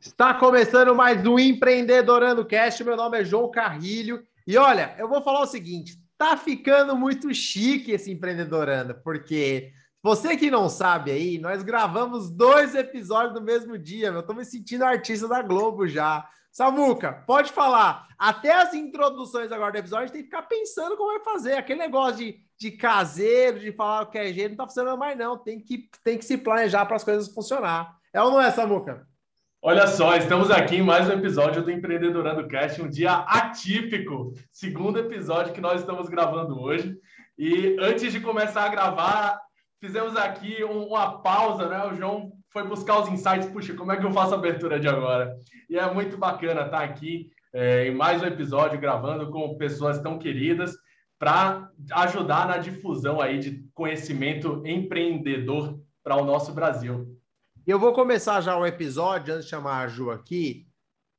Está começando mais um Empreendedorando Cast. Meu nome é João Carrilho. E olha, eu vou falar o seguinte: tá ficando muito chique esse Empreendedorando, porque você que não sabe aí, nós gravamos dois episódios no mesmo dia. Eu tô me sentindo artista da Globo já. Samuca, pode falar. Até as introduções agora do episódio, tem que ficar pensando como vai fazer. Aquele negócio de, de caseiro, de falar o que é jeito, não tá funcionando mais, não. Tem que, tem que se planejar para as coisas funcionar. É ou não é, Samuca? Olha só, estamos aqui em mais um episódio do Empreendedorando Cast, um dia atípico, segundo episódio que nós estamos gravando hoje. E antes de começar a gravar, fizemos aqui uma pausa, né? O João foi buscar os insights. Puxa, como é que eu faço a abertura de agora? E é muito bacana estar aqui é, em mais um episódio gravando com pessoas tão queridas para ajudar na difusão aí de conhecimento empreendedor para o nosso Brasil. Eu vou começar já o episódio, antes de chamar a Ju aqui,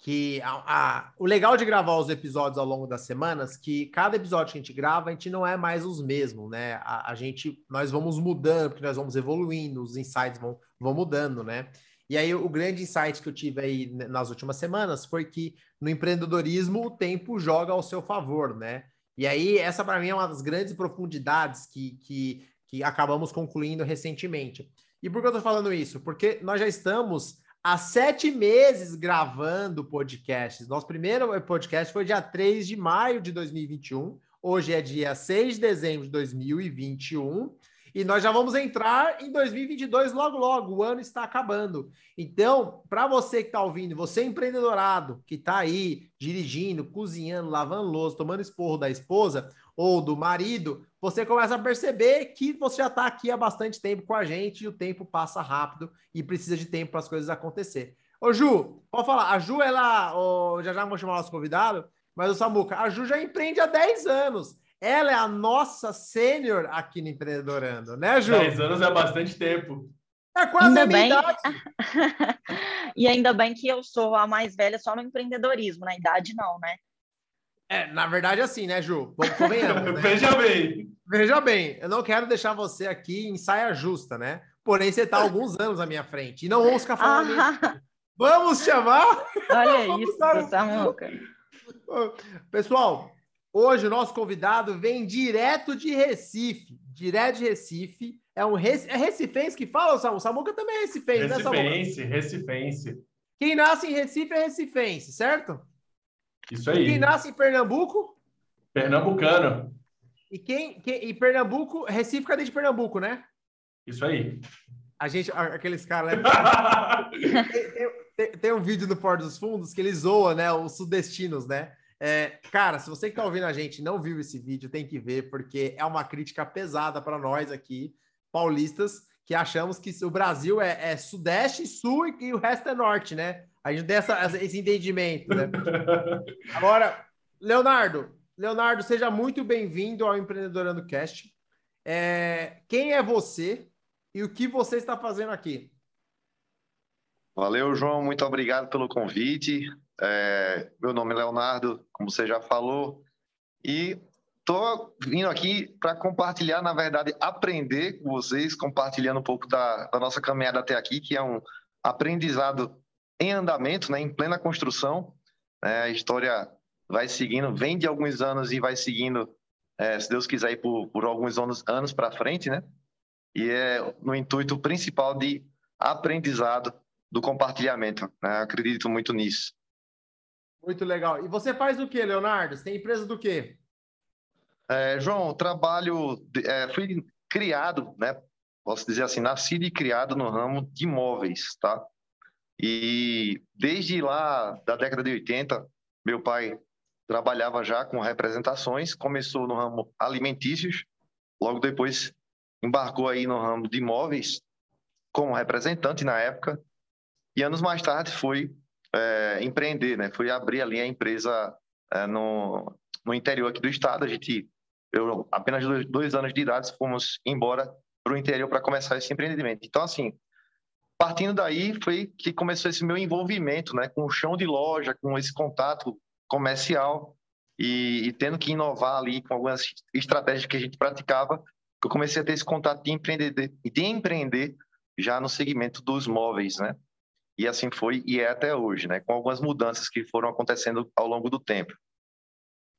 que a, a, o legal de gravar os episódios ao longo das semanas, que cada episódio que a gente grava, a gente não é mais os mesmos, né? A, a gente, nós vamos mudando, porque nós vamos evoluindo, os insights vão, vão mudando, né? E aí, o grande insight que eu tive aí nas últimas semanas foi que no empreendedorismo o tempo joga ao seu favor, né? E aí, essa para mim é uma das grandes profundidades que, que, que acabamos concluindo recentemente. E por que eu estou falando isso? Porque nós já estamos há sete meses gravando podcasts. Nosso primeiro podcast foi dia 3 de maio de 2021. Hoje é dia 6 de dezembro de 2021. E nós já vamos entrar em 2022 logo, logo. O ano está acabando. Então, para você que está ouvindo, você empreendedorado, que está aí dirigindo, cozinhando, lavando louça, tomando esporro da esposa ou do marido, você começa a perceber que você já está aqui há bastante tempo com a gente e o tempo passa rápido e precisa de tempo para as coisas acontecer. Ô Ju, pode falar, a Ju, ela, oh, já já vou chamar o nosso convidado, mas o Samuca, a Ju já empreende há 10 anos. Ela é a nossa sênior aqui no Empreendedorando, né, Ju? 10 anos é bastante tempo. É quase ainda a minha bem... idade. e ainda bem que eu sou a mais velha só no empreendedorismo, na idade não, né? É, na verdade, assim, né, Ju? Vamos convenhamos. Né? Veja bem. Veja bem, eu não quero deixar você aqui em saia justa, né? Porém, você está alguns anos à minha frente. E não vamos ficar falando. Ah. Vamos chamar? Olha isso, Samuca. Pessoal, hoje o nosso convidado vem direto de Recife. Direto de Recife. É um Rec... é recifense que fala, Samuca? Samuca também é recifense, recifense né, Recifense, recifense. Quem nasce em Recife é recifense, certo? Isso aí. Quem nasce em Pernambuco? Pernambucano. E quem, quem e Pernambuco, Recife, cadê de Pernambuco, né? Isso aí. A gente, aqueles caras, né? tem, tem, tem, um vídeo do Porto dos Fundos que eles zoam, né? Os sudestinos, né? É, cara, se você que tá ouvindo a gente não viu esse vídeo, tem que ver, porque é uma crítica pesada para nós aqui, paulistas, que achamos que o Brasil é, é sudeste, sul e, e o resto é norte, né? A gente tem essa, esse entendimento, né? Agora, Leonardo, Leonardo, seja muito bem-vindo ao Empreendedorando Cast. É, quem é você e o que você está fazendo aqui? Valeu, João. Muito obrigado pelo convite. É, meu nome é Leonardo, como você já falou, e estou vindo aqui para compartilhar, na verdade, aprender com vocês, compartilhando um pouco da, da nossa caminhada até aqui, que é um aprendizado em andamento, né, em plena construção. É, a história vai seguindo, vem de alguns anos e vai seguindo, é, se Deus quiser, por, por alguns anos, anos para frente, né? E é no intuito principal de aprendizado do compartilhamento. Né? Acredito muito nisso. Muito legal. E você faz o que, Leonardo? Você tem empresa do quê? É, João, trabalho, é, fui criado, né? Posso dizer assim, nascido e criado no ramo de imóveis, tá? E desde lá da década de 80, meu pai trabalhava já com representações, começou no ramo alimentícios, logo depois embarcou aí no ramo de imóveis como representante na época, e anos mais tarde foi é, empreender, né? Foi abrir ali a empresa é, no, no interior aqui do estado. A gente, eu apenas dois, dois anos de idade, fomos embora para o interior para começar esse empreendimento. Então, assim, partindo daí foi que começou esse meu envolvimento, né, com o chão de loja, com esse contato comercial e, e, tendo que inovar ali com algumas estratégias que a gente praticava, eu comecei a ter esse contato de empreender, de empreender já no segmento dos móveis, né? E assim foi e é até hoje, né? Com algumas mudanças que foram acontecendo ao longo do tempo.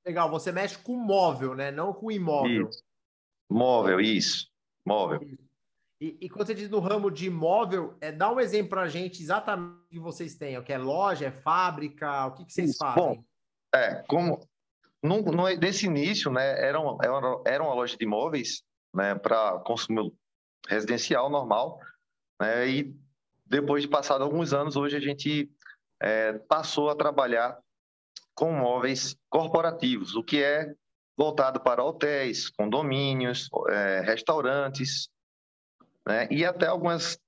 Legal, você mexe com móvel, né? Não com imóvel. Isso. Móvel, isso. Móvel. E, e, quando você diz no ramo de imóvel, é, dá um exemplo para a gente exatamente o que vocês têm. O que é loja, é fábrica? O que, que vocês isso. fazem? Bom, é, como no, no, nesse início, né, era uma, era uma loja de imóveis né, para consumo residencial normal, né, e depois de passado alguns anos, hoje a gente é, passou a trabalhar com móveis corporativos, o que é voltado para hotéis, condomínios, é, restaurantes, né, e até algumas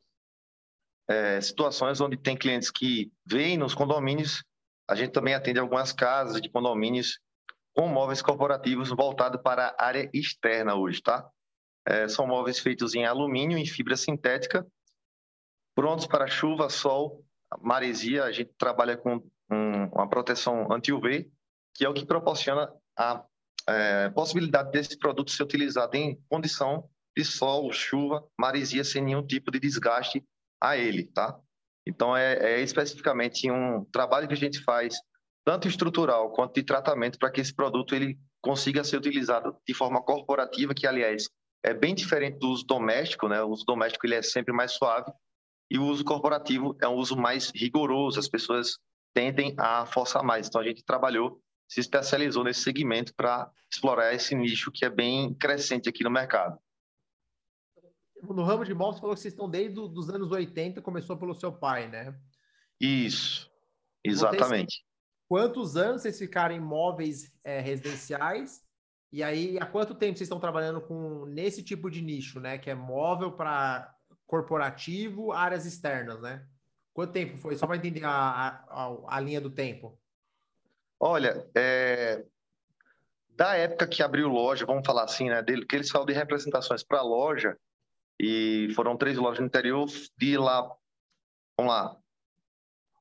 é, situações onde tem clientes que vêm nos condomínios, a gente também atende algumas casas de condomínios com móveis corporativos voltados para a área externa hoje, tá? É, são móveis feitos em alumínio e fibra sintética, prontos para chuva, sol, maresia. A gente trabalha com um, uma proteção anti-UV, que é o que proporciona a é, possibilidade desse produto ser utilizado em condição de sol, chuva, maresia, sem nenhum tipo de desgaste a ele, tá? Então, é, é especificamente um trabalho que a gente faz tanto estrutural quanto de tratamento, para que esse produto ele consiga ser utilizado de forma corporativa, que, aliás, é bem diferente do uso doméstico, né? O uso doméstico ele é sempre mais suave e o uso corporativo é um uso mais rigoroso, as pessoas tendem a forçar mais. Então, a gente trabalhou, se especializou nesse segmento para explorar esse nicho que é bem crescente aqui no mercado. No ramo de imóveis, você falou que vocês estão desde os anos 80, começou pelo seu pai, né? Isso, exatamente. Quantos anos vocês ficaram em imóveis é, residenciais? E aí, há quanto tempo vocês estão trabalhando com nesse tipo de nicho, né? Que é móvel para corporativo, áreas externas, né? Quanto tempo foi? Só para entender a, a, a, linha do tempo. Olha, é... da época que abriu loja, vamos falar assim, né? Dele, que ele saiu de representações para loja, e foram três lojas no interior, de lá, vamos lá,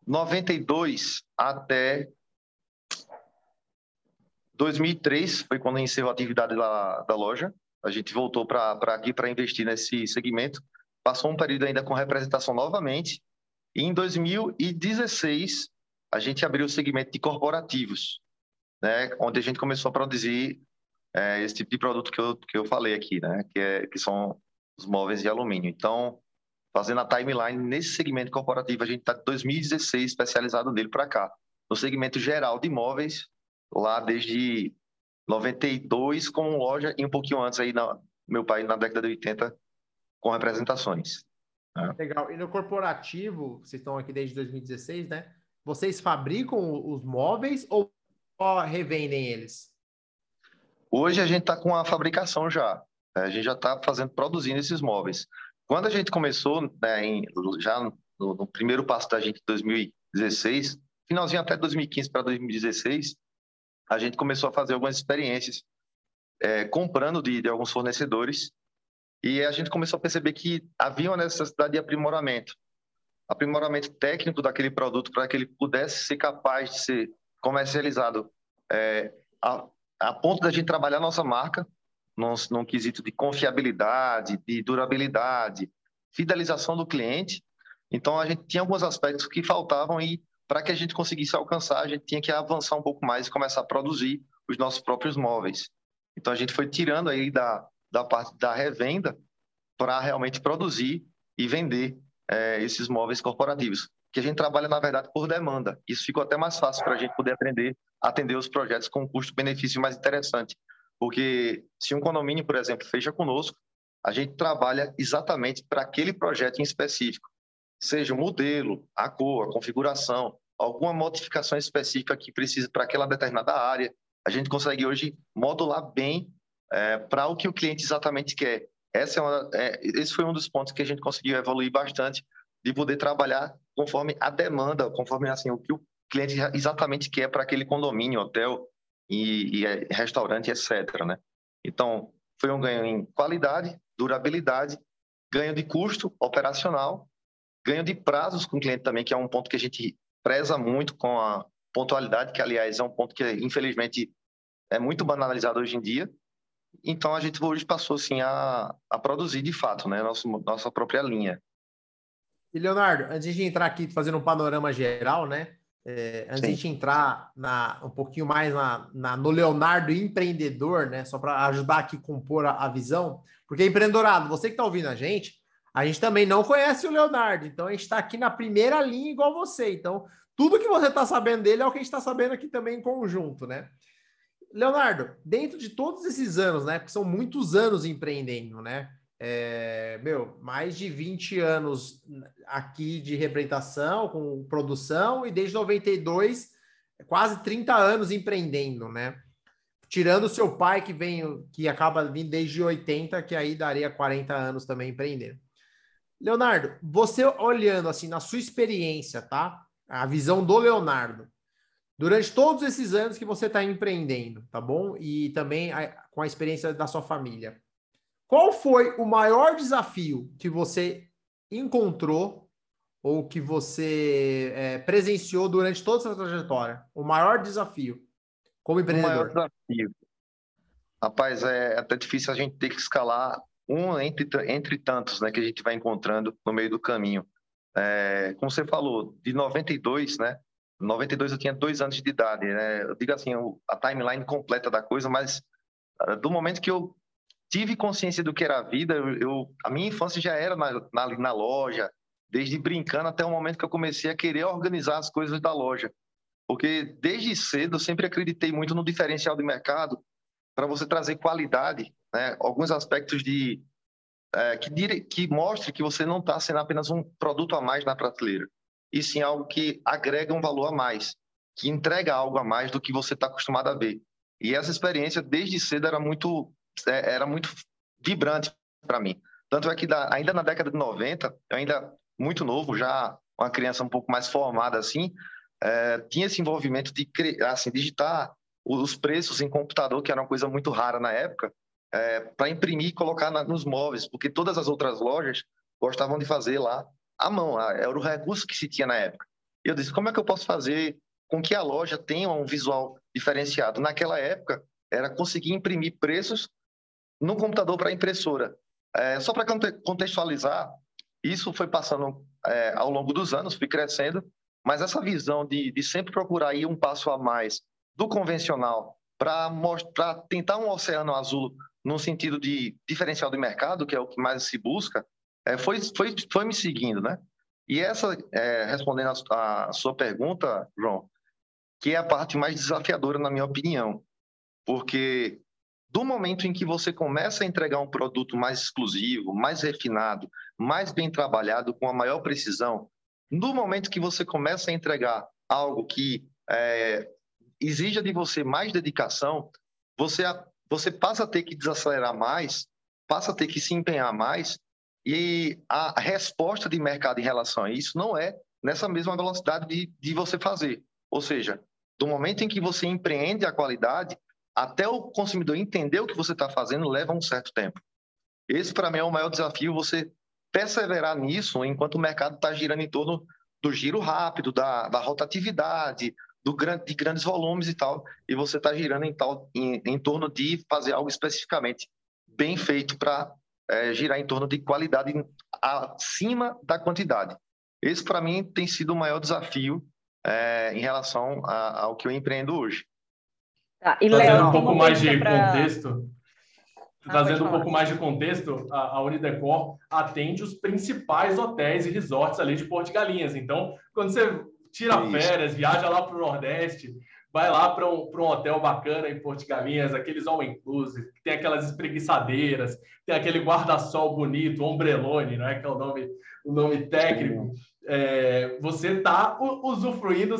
92 até 2003 foi quando encerrou a atividade da, da loja. A gente voltou para aqui para investir nesse segmento. Passou um período ainda com representação novamente. E em 2016, a gente abriu o segmento de corporativos, né? onde a gente começou a produzir é, esse tipo de produto que eu, que eu falei aqui, né? que, é, que são os móveis de alumínio. Então, fazendo a timeline nesse segmento corporativo, a gente está de 2016 especializado nele para cá. No segmento geral de imóveis, lá desde 92 com loja e um pouquinho antes aí, na, meu pai na década de 80 com representações. Né? Legal. E no corporativo, vocês estão aqui desde 2016, né? Vocês fabricam os móveis ou revendem eles? Hoje a gente está com a fabricação já. A gente já está fazendo, produzindo esses móveis. Quando a gente começou, né, em, já no, no, primeiro passo da gente, em 2016, finalzinho até 2015 para 2016, a gente começou a fazer algumas experiências é, comprando de, de alguns fornecedores. E a gente começou a perceber que havia uma necessidade de aprimoramento, aprimoramento técnico daquele produto para que ele pudesse ser capaz de ser comercializado é, a, a, ponto da gente trabalhar nossa marca num, num quesito de confiabilidade, de durabilidade, fidelização do cliente. Então a gente tinha alguns aspectos que faltavam e para que a gente conseguisse alcançar, a gente tinha que avançar um pouco mais e começar a produzir os nossos próprios móveis. Então a gente foi tirando aí da, da parte da revenda para realmente produzir e vender é, esses móveis corporativos, que a gente trabalha na verdade por demanda. Isso ficou até mais fácil para a gente poder aprender, atender os projetos com um custo-benefício mais interessante, porque se um condomínio, por exemplo, fecha conosco, a gente trabalha exatamente para aquele projeto em específico seja o modelo, a cor, a configuração, alguma modificação específica que precisa para aquela determinada área. A gente consegue hoje modular bem é, para o que o cliente exatamente quer. Essa é uma, é, esse foi um dos pontos que a gente conseguiu evoluir bastante, de poder trabalhar conforme a demanda, conforme assim o que o cliente exatamente quer para aquele condomínio, hotel e, e é, restaurante, etc. Né? Então, foi um ganho em qualidade, durabilidade, ganho de custo operacional Ganho de prazos com o cliente também, que é um ponto que a gente preza muito com a pontualidade, que aliás é um ponto que infelizmente é muito banalizado hoje em dia. Então a gente hoje passou assim a, a produzir de fato, né, nossa, nossa própria linha. E Leonardo, antes de entrar aqui fazendo um panorama geral, né? É, antes Sim. de entrar na, um pouquinho mais na, na no Leonardo empreendedor, né? Só para ajudar aqui a compor a, a, visão, porque empreendedorado, você que está ouvindo a gente, a gente também não conhece o Leonardo, então a gente está aqui na primeira linha igual você. Então, tudo que você está sabendo dele é o que a gente está sabendo aqui também em conjunto, né? Leonardo, dentro de todos esses anos, né? Porque são muitos anos empreendendo, né? É, meu, mais de 20 anos aqui de representação, com produção, e desde 92, quase 30 anos empreendendo, né? Tirando o seu pai, que vem, que acaba vindo desde 80, que aí daria 40 anos também empreendendo. Leonardo, você olhando assim na sua experiência, tá? A visão do Leonardo, durante todos esses anos que você está empreendendo, tá bom? E também a, com a experiência da sua família. Qual foi o maior desafio que você encontrou ou que você é, presenciou durante toda essa trajetória? O maior desafio como empreendedor? O maior desafio. Rapaz, é até difícil a gente ter que escalar um entre, entre tantos né, que a gente vai encontrando no meio do caminho. É, como você falou, de 92, né? 92 eu tinha dois anos de idade, né? Eu digo assim, a timeline completa da coisa, mas ah, do momento que eu tive consciência do que era a vida, eu, eu a minha infância já era na, na, na, loja, desde brincando até o momento que eu comecei a querer organizar as coisas da loja. Porque desde cedo eu sempre acreditei muito no diferencial de mercado para você trazer qualidade, né? alguns aspectos de é, que, dire, que mostre que você não está sendo apenas um produto a mais na prateleira e sim algo que agrega um valor a mais, que entrega algo a mais do que você está acostumado a ver. E essa experiência, desde cedo, era muito, era muito vibrante para mim. Tanto é que ainda na década de 90, eu ainda muito novo, já uma criança um pouco mais formada assim, é, tinha esse envolvimento de assim, digitar os preços em computador, que era uma coisa muito rara na época, é, para imprimir e colocar na, nos móveis, porque todas as outras lojas gostavam de fazer lá à mão, era o recurso que se tinha na época. Eu disse, como é que eu posso fazer com que a loja tenha um visual diferenciado? Naquela época, era conseguir imprimir preços no computador para impressora. É, só para contextualizar, isso foi passando é, ao longo dos anos, fui crescendo, mas essa visão de, de sempre procurar ir um passo a mais do convencional para tentar um oceano azul no sentido de diferencial de mercado, que é o que mais se busca, é, foi, foi, foi me seguindo, né? E essa, é, respondendo a, a, sua pergunta, João, que é a parte mais desafiadora, na minha opinião, porque do momento em que você começa a entregar um produto mais exclusivo, mais refinado, mais bem trabalhado, com a maior precisão, no momento que você começa a entregar algo que é, exija de você mais dedicação, você, você passa a ter que desacelerar mais, passa a ter que se empenhar mais e a resposta de mercado em relação a isso não é nessa mesma velocidade de, de você fazer. Ou seja, do momento em que você empreende a qualidade, até o consumidor entender o que você está fazendo, leva um certo tempo. Esse, para mim, é o maior desafio, você perseverar nisso enquanto o mercado está girando em torno do giro rápido, da, da rotatividade, do, de grandes volumes e tal, e você está girando em, tal, em, em torno de fazer algo especificamente bem feito para é, girar em torno de qualidade acima da quantidade. Esse, para mim, tem sido o maior desafio é, em relação a, ao que eu empreendo hoje. Tá, e Trazendo um pouco mais de pra... contexto, ah, trazendo um pouco mais de contexto, a, a Unidecor atende os principais hotéis e resorts ali de Porto de Galinhas. Então, quando você tira férias, viaja lá para o Nordeste, vai lá para um, um hotel bacana em Porto Galinhas, aqueles all inclusive, tem aquelas espreguiçadeiras, tem aquele guarda-sol bonito, ombrelone, não é que é o nome, o nome técnico. É, você está usufruindo,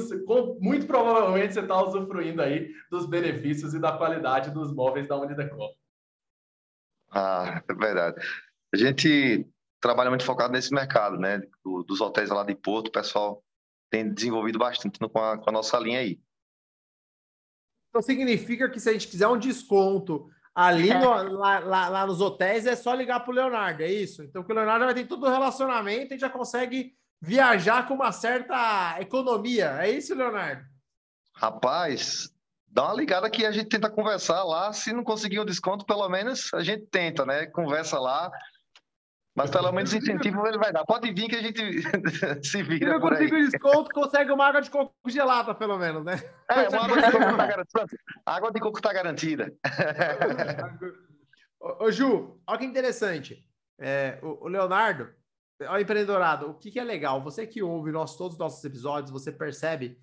muito provavelmente você está usufruindo aí dos benefícios e da qualidade dos móveis da Unidecor. Ah, é verdade. A gente trabalha muito focado nesse mercado, né? dos hotéis lá de Porto, o pessoal tem desenvolvido bastante com a, com a nossa linha aí. Então significa que se a gente quiser um desconto ali no, lá, lá, lá, nos hotéis, é só ligar para o Leonardo, é isso? Então que o Leonardo vai ter todo o relacionamento e já consegue viajar com uma certa economia. É isso, Leonardo? Rapaz, dá uma ligada que a gente tenta conversar lá. Se não conseguir um desconto, pelo menos a gente tenta, né? Conversa lá. Mas pelo menos incentivo ele vai dar. Pode vir que a gente se vira. Se não conseguir desconto, consegue uma água de coco gelada, pelo menos, né? É, uma água de coco está garantida. A água de coco está garantida. ô, Ju, olha que interessante. É, o, o Leonardo, o empreendedorado, o que, que, é legal? Você que ouve nosso, todos os nossos episódios, você percebe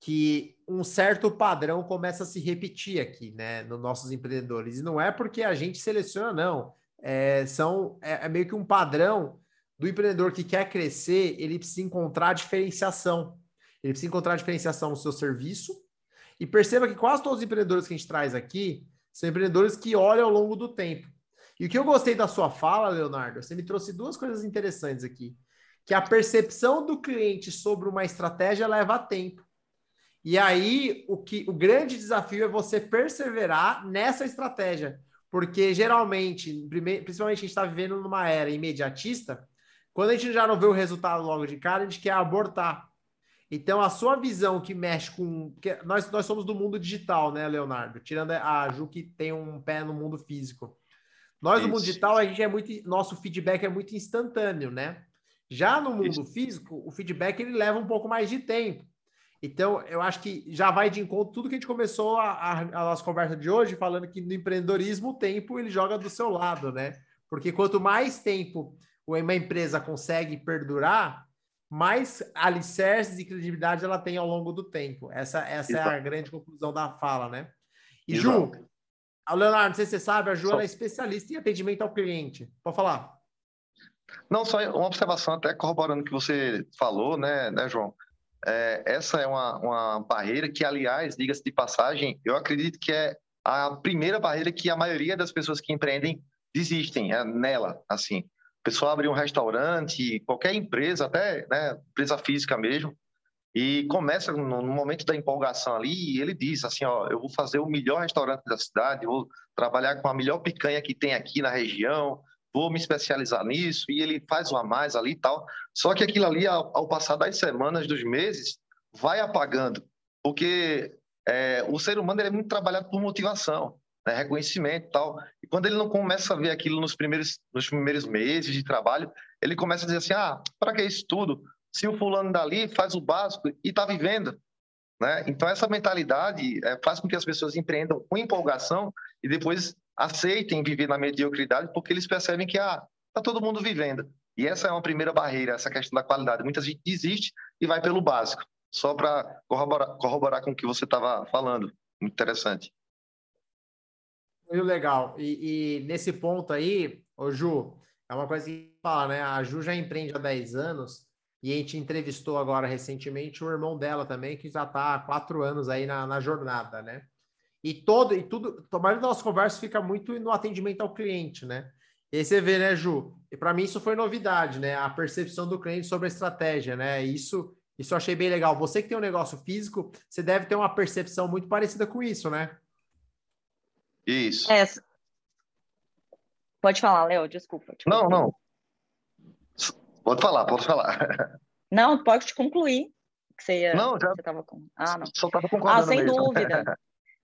que um certo padrão começa a se repetir aqui, né, nos nossos empreendedores. E não é porque a gente seleciona, não. É, são, é, é meio que um padrão do empreendedor que quer crescer, ele precisa encontrar diferenciação. Ele precisa encontrar diferenciação no seu serviço. E perceba que quase todos os empreendedores que a gente traz aqui são empreendedores que olham ao longo do tempo. E o que eu gostei da sua fala, Leonardo, você me trouxe duas coisas interessantes aqui. Que a percepção do cliente sobre uma estratégia leva tempo. E aí, o, que, o grande desafio é você perseverar nessa estratégia. Porque geralmente, principalmente a gente está vivendo numa era imediatista, quando a gente já não vê o resultado logo de cara, a gente quer abortar. Então, a sua visão que mexe com. Nós, nós somos do mundo digital, né, Leonardo? Tirando a Ju que tem um pé no mundo físico. Nós, no mundo digital, a gente é muito. Nosso feedback é muito instantâneo, né? Já no mundo Isso. físico, o feedback ele leva um pouco mais de tempo. Então, eu acho que já vai de encontro tudo que a gente começou a, a, a, nossa conversa de hoje, falando que no empreendedorismo o tempo ele joga do seu lado, né? Porque quanto mais tempo uma empresa consegue perdurar, mais alicerces e credibilidade ela tem ao longo do tempo. Essa, essa é a grande conclusão da fala, né? E Exato. Ju, Leonardo, não sei se você sabe, a só... é especialista em atendimento ao cliente. Pode falar. Não, só uma observação, até corroborando o que você falou, né, né João? É, essa é uma, uma barreira que, aliás, diga-se de passagem, eu acredito que é a primeira barreira que a maioria das pessoas que empreendem desistem é nela, assim. A pessoa abre um restaurante, qualquer empresa, até né, empresa física mesmo, e começa no, momento da empolgação ali, e ele diz assim, ó, eu vou fazer o melhor restaurante da cidade, vou trabalhar com a melhor picanha que tem aqui na região, vou me especializar nisso, e ele faz uma mais ali e tal. Só que aquilo ali, ao, ao passar das semanas, dos meses, vai apagando, porque é, o ser humano é muito trabalhado por motivação, né, reconhecimento e tal. E quando ele não começa a ver aquilo nos primeiros, nos primeiros meses de trabalho, ele começa a dizer assim, ah, para que isso tudo? Se o fulano dali faz o básico e está vivendo, né? Então, essa mentalidade é, faz com que as pessoas empreendam com empolgação e depois aceitem viver na mediocridade porque eles percebem que ah, está todo mundo vivendo. E essa é uma primeira barreira, essa questão da qualidade. Muita gente desiste e vai pelo básico, só para corroborar, corroborar com o que você estava falando. Muito interessante. Muito legal. E, e, nesse ponto aí, ô Ju, é uma coisa que fala, né? A Ju já empreende há 10 anos e a gente entrevistou agora recentemente o irmão dela também, que já está há quatro anos aí na, na jornada, né? E todo e tudo, a maioria das nossas conversas fica muito no atendimento ao cliente, né? E aí você vê, né, Ju? E para mim isso foi novidade, né? A percepção do cliente sobre a estratégia, né? Isso, isso eu achei bem legal. Você que tem um negócio físico, você deve ter uma percepção muito parecida com isso, né? Isso. É. Pode falar, Léo, desculpa, desculpa. Não, não. Pode falar, pode falar. Não, pode concluir. Que você ia, não, já. Você tava com... Ah, não. Só estava concordando. Ah, sem mesmo. dúvida.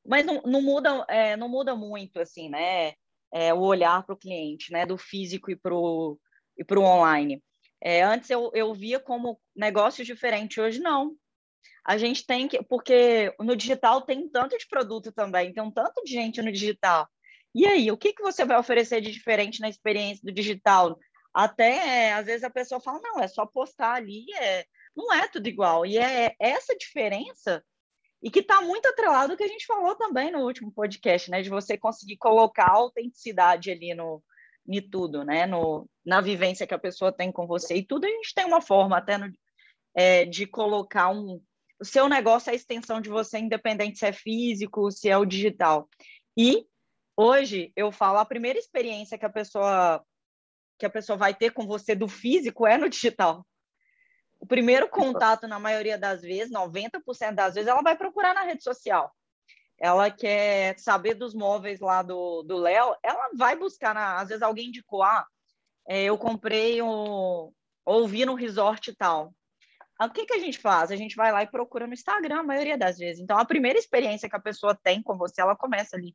Mas não, não muda, é, não muda muito, assim, né? É, o olhar para o cliente, né? Do físico e para o e pro online. É, antes eu, eu via como negócios diferentes, hoje não. A gente tem que, porque no digital tem tanto de produto também, tem um tanto de gente no digital. E aí, o que, que você vai oferecer de diferente na experiência do digital? Até, às vezes, a pessoa fala, não, é só postar ali, é... não é tudo igual. E é essa diferença e que está muito atrelado ao que a gente falou também no último podcast, né? De você conseguir colocar a autenticidade ali no, em tudo, né? No, na vivência que a pessoa tem com você. E tudo a gente tem uma forma até no, é, de colocar um. O seu negócio é a extensão de você, independente se é físico, se é o digital. E hoje eu falo, a primeira experiência que a pessoa que a pessoa vai ter com você do físico é no digital. O primeiro contato, na maioria das vezes, 90% das vezes, ela vai procurar na rede social. Ela quer saber dos móveis lá do Léo, ela vai buscar, na, às vezes alguém indicou, ah, é, eu comprei um, ouvi no resort e tal. o que, que a gente faz? A gente vai lá e procura no Instagram, a maioria das vezes. Então, a primeira experiência que a pessoa tem com você, ela começa ali.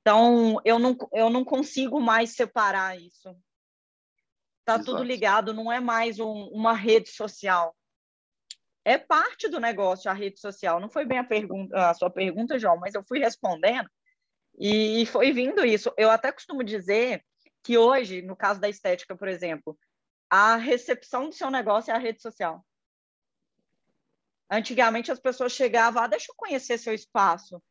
Então, eu não, eu não consigo mais separar isso. Tá Exato. tudo ligado, não é mais um, uma rede social. É parte do negócio a rede social. Não foi bem a, pergunta, a sua pergunta, João, mas eu fui respondendo e foi vindo isso. Eu até costumo dizer que hoje, no caso da estética, por exemplo, a recepção do seu negócio é a rede social. Antigamente as pessoas chegavam, ah, deixa eu conhecer seu espaço,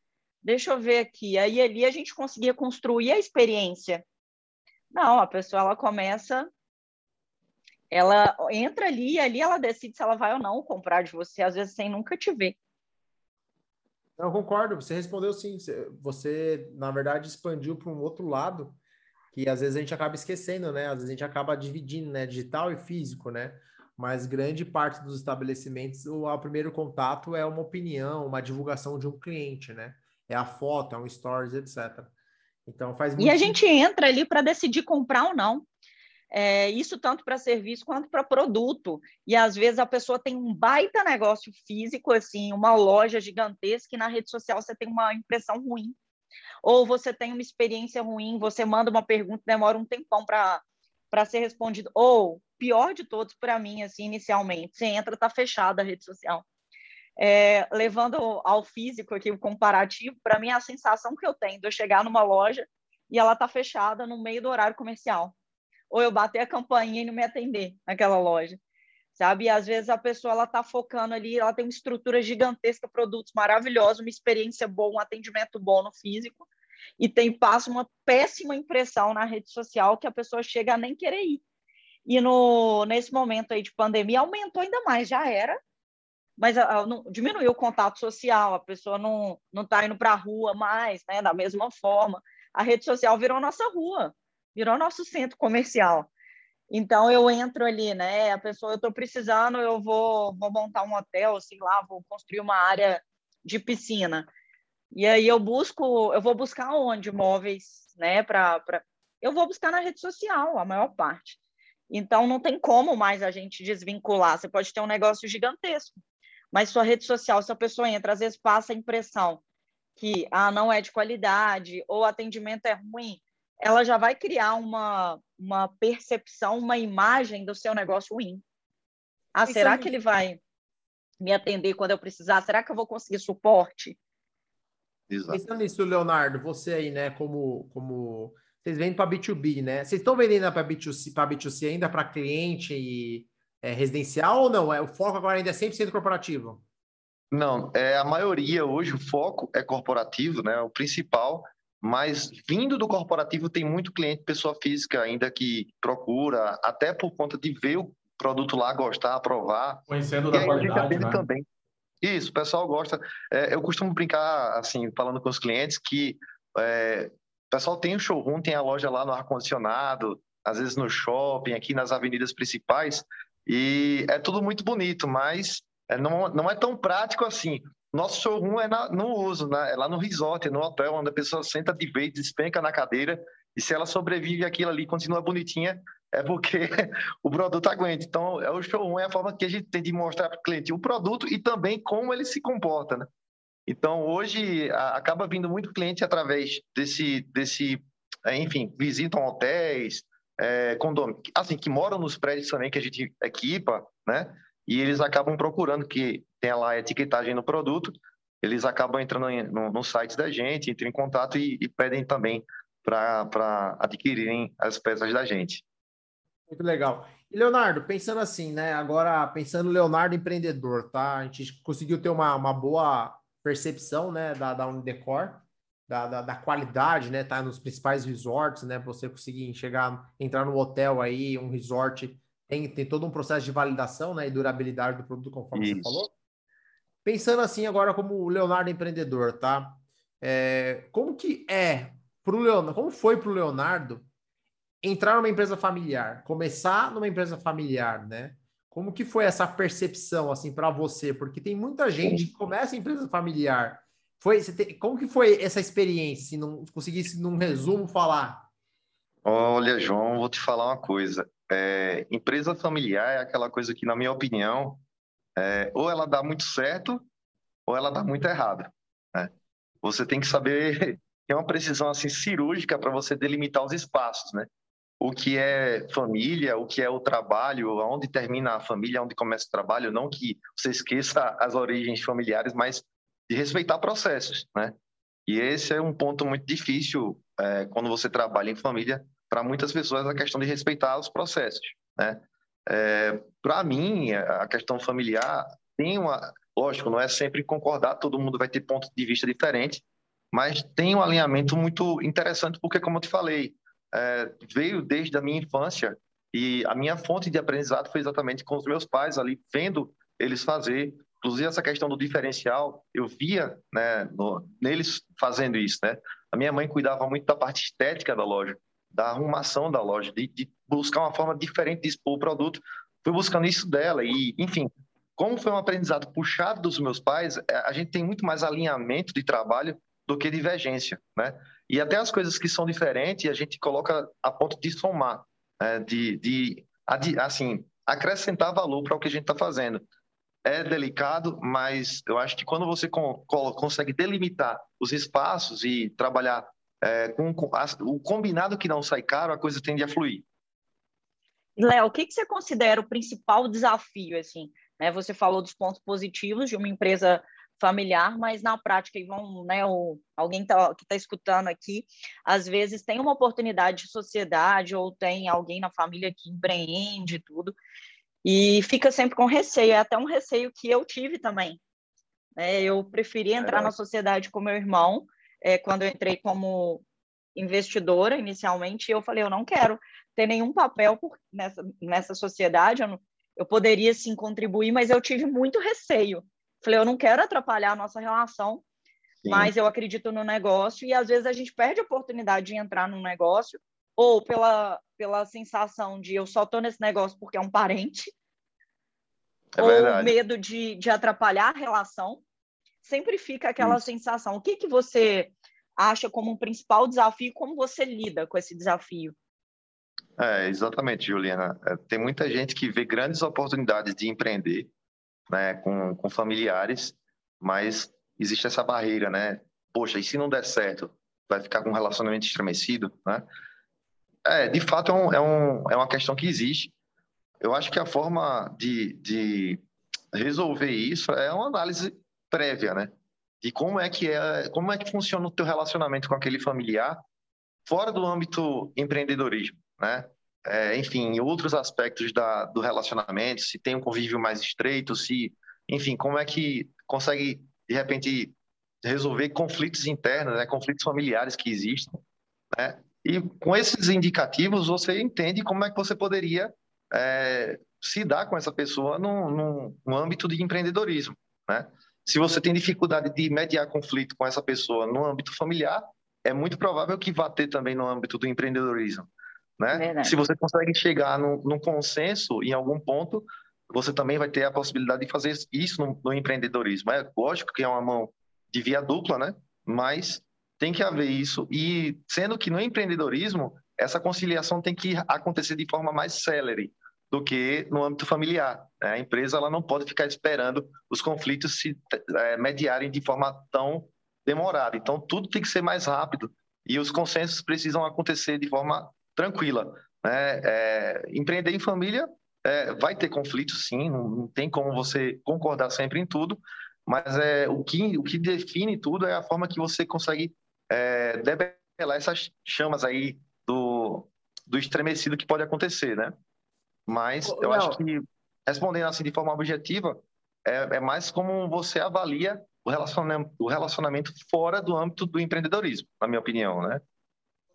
deixa eu ver aqui. Aí ali a gente conseguia construir a experiência. Não, a pessoa ela começa, ela entra ali e ali ela decide se ela vai ou não comprar de você, às vezes sem nunca te ver. Eu concordo, você respondeu sim. Você, na verdade, expandiu para um outro lado que às vezes a gente acaba esquecendo, né? Às vezes a gente acaba dividindo, né? Digital e físico, né? Mas grande parte dos estabelecimentos, o, o primeiro contato é uma opinião, uma divulgação de um cliente, né? É a foto, é um stories, etc. Então faz muito... E a gente entra ali para decidir comprar ou não. É, isso tanto para serviço quanto para produto. E às vezes a pessoa tem um baita negócio físico, assim, uma loja gigantesca, e na rede social você tem uma impressão ruim ou você tem uma experiência ruim, você manda uma pergunta, demora um tempão para ser respondido, ou pior de todos para mim, assim, inicialmente, você entra, tá fechada a rede social. É, levando ao físico aqui o comparativo, para mim a sensação que eu tenho de eu chegar numa loja e ela tá fechada no meio do horário comercial. Ou eu bater a campainha e não me atender naquela loja sabe? E às vezes a pessoa ela está focando ali, ela tem uma estrutura gigantesca, produtos maravilhosos, uma experiência boa, um atendimento bom no físico, e tem passa uma péssima impressão na rede social que a pessoa chega a nem querer ir. E no, nesse momento aí de pandemia aumentou ainda mais, já era, mas a, a, não, diminuiu o contato social, a pessoa não não está indo para a rua mais, né? Da mesma forma, a rede social virou nossa rua, virou nosso centro comercial. Então eu entro ali, né? A pessoa, eu estou precisando, eu vou, vou montar um hotel, sei lá, vou construir uma área de piscina. E aí eu busco, eu vou buscar onde móveis, né? Para, pra... eu vou buscar na rede social, a maior parte. Então não tem como mais a gente desvincular. Você pode ter um negócio gigantesco, mas sua rede social, se a pessoa entra, às vezes passa a impressão que ah, não é de qualidade ou atendimento é ruim ela já vai criar uma, uma percepção, uma imagem do seu negócio ruim. Ah, Isso será é... que ele vai me atender quando eu precisar? Será que eu vou conseguir suporte? Exato. Pensando nisso, Leonardo, você aí, né, como, como vocês vendem para B2B, né? Vocês estão vendendo para B2C, para B2C ainda para cliente e é, residencial ou não? É, o foco agora ainda é 100% corporativo? Não, é a maioria hoje, o foco é corporativo, né? O principal mas vindo do corporativo tem muito cliente, pessoa física ainda que procura, até por conta de ver o produto lá, gostar, aprovar. Conhecendo da qualidade, né? também. Isso, o pessoal gosta. É, eu costumo brincar, assim, falando com os clientes, que é, o pessoal tem o showroom, tem a loja lá no ar-condicionado, às vezes no shopping, aqui nas avenidas principais, e é tudo muito bonito, mas é, não, não é tão prático assim. Nosso showroom é na, no uso, né? é lá no resort, é no hotel, onde a pessoa senta de vez, despenca na cadeira, e se ela sobrevive aquilo ali, continua bonitinha, é porque o produto aguenta. Então, é o showroom é a forma que a gente tem de mostrar para o cliente o produto e também como ele se comporta, né? Então, hoje, a, acaba vindo muito cliente através desse, desse é, enfim, visitam hotéis, é, condomínios, assim, que moram nos prédios também que a gente equipa, né? E eles acabam procurando que tem lá a etiquetagem no produto, eles acabam entrando no, no site da gente, entram em contato e, e pedem também para adquirirem as peças da gente. Muito legal. E Leonardo, pensando assim, né? Agora, pensando Leonardo empreendedor, tá? A gente conseguiu ter uma, uma boa percepção, né, da, da Unidecor, da, da, da, qualidade, né? Tá nos principais resorts, né? Você conseguir chegar, entrar no hotel aí, um resort, tem, tem todo um processo de validação, né? E durabilidade do produto, conforme Isso. você falou. Pensando assim agora como o Leonardo empreendedor, tá? É, como que é para o Leonardo, como foi para o Leonardo entrar numa empresa familiar, começar numa empresa familiar, né? Como que foi essa percepção assim para você? Porque tem muita gente que começa em empresa familiar. Foi, tem, como que foi essa experiência? Se não conseguisse num resumo falar. Olha, João, vou te falar uma coisa. É, empresa familiar é aquela coisa que, na minha opinião, é, ou ela dá muito certo, ou ela dá muito errado. Né? Você tem que saber, ter uma precisão assim cirúrgica para você delimitar os espaços, né? O que é família, o que é o trabalho, onde termina a família, onde começa o trabalho, não que você esqueça as origens familiares, mas de respeitar processos, né? E esse é um ponto muito difícil é, quando você trabalha em família, para muitas pessoas, a questão de respeitar os processos, né? É, para mim, a questão familiar tem uma. Lógico, não é sempre concordar, todo mundo vai ter ponto de vista diferente, mas tem um alinhamento muito interessante, porque, como eu te falei, é, veio desde a minha infância e a minha fonte de aprendizado foi exatamente com os meus pais ali, vendo eles fazer. Inclusive, essa questão do diferencial, eu via né, no, neles fazendo isso. Né? A minha mãe cuidava muito da parte estética da loja da arrumação da loja, de, de buscar uma forma diferente de expor o produto. Fui buscando isso dela e, enfim, como foi um aprendizado puxado dos meus pais, é, a gente tem muito mais alinhamento de trabalho do que divergência, né? E até as coisas que são diferentes, a gente coloca a ponto de somar, né? de, de, assim, acrescentar valor para o que a gente está fazendo. É delicado, mas eu acho que quando você consegue delimitar os espaços e trabalhar é, com, com a, o combinado que não sai caro, a coisa tende a fluir. Léo, o que, que você considera o principal desafio, assim? Né? Você falou dos pontos positivos de uma empresa familiar, mas na prática, e vão, né, o, alguém tá, que está escutando aqui, às vezes tem uma oportunidade de sociedade ou tem alguém na família que empreende tudo, e fica sempre com receio, é até um receio que eu tive também. É, eu preferi entrar é. na sociedade com meu irmão, é, quando eu entrei como investidora inicialmente, eu falei, eu não quero ter nenhum papel por, nessa, nessa sociedade, eu, não, eu poderia sim contribuir, mas eu tive muito receio. Falei, eu não quero atrapalhar a nossa relação, sim. mas eu acredito no negócio, e às vezes a gente perde a oportunidade de entrar num negócio, ou pela, pela sensação de eu só estou nesse negócio porque é um parente, é ou medo de, de atrapalhar a relação sempre fica aquela Isso. sensação. O que, que você acha como um principal desafio? Como você lida com esse desafio? É, exatamente, Juliana. É, tem muita gente que vê grandes oportunidades de empreender né, com, com familiares, mas existe essa barreira, né? Poxa, e se não der certo, vai ficar com um relacionamento estremecido, né? É, de fato, é, um, é, um, é uma questão que existe. Eu acho que a forma de, de resolver isso é uma análise prévia, né? De como é que é, como é que funciona o teu relacionamento com aquele familiar fora do âmbito empreendedorismo, né? É, enfim, outros aspectos da, do relacionamento, se tem um convívio mais estreito, se, enfim, como é que consegue de repente resolver conflitos internos, né? Conflitos familiares que existem, né? E com esses indicativos você entende como é que você poderia é, se dar com essa pessoa no, no, no âmbito de empreendedorismo, né? Se você tem dificuldade de mediar conflito com essa pessoa no âmbito familiar, é muito provável que vá ter também no âmbito do empreendedorismo. Né? Se você consegue chegar num, num, consenso em algum ponto, você também vai ter a possibilidade de fazer isso no, no, empreendedorismo. É lógico que é uma mão de via dupla, né? Mas tem que haver isso e sendo que no empreendedorismo essa conciliação tem que acontecer de forma mais célere, do que no âmbito familiar. Né? A empresa ela não pode ficar esperando os conflitos se é, mediarem de forma tão demorada. Então, tudo tem que ser mais rápido e os consensos precisam acontecer de forma tranquila. Né? É, empreender em família é, vai ter conflitos, sim, não, não, tem como você concordar sempre em tudo, mas é, o, que, o que define tudo é a forma que você consegue é, debelar essas chamas aí do, do estremecido que pode acontecer, né? Mas eu acho que, respondendo assim de forma objetiva, é, é mais como você avalia o relacionamento, o relacionamento fora do âmbito do empreendedorismo, na minha opinião, né?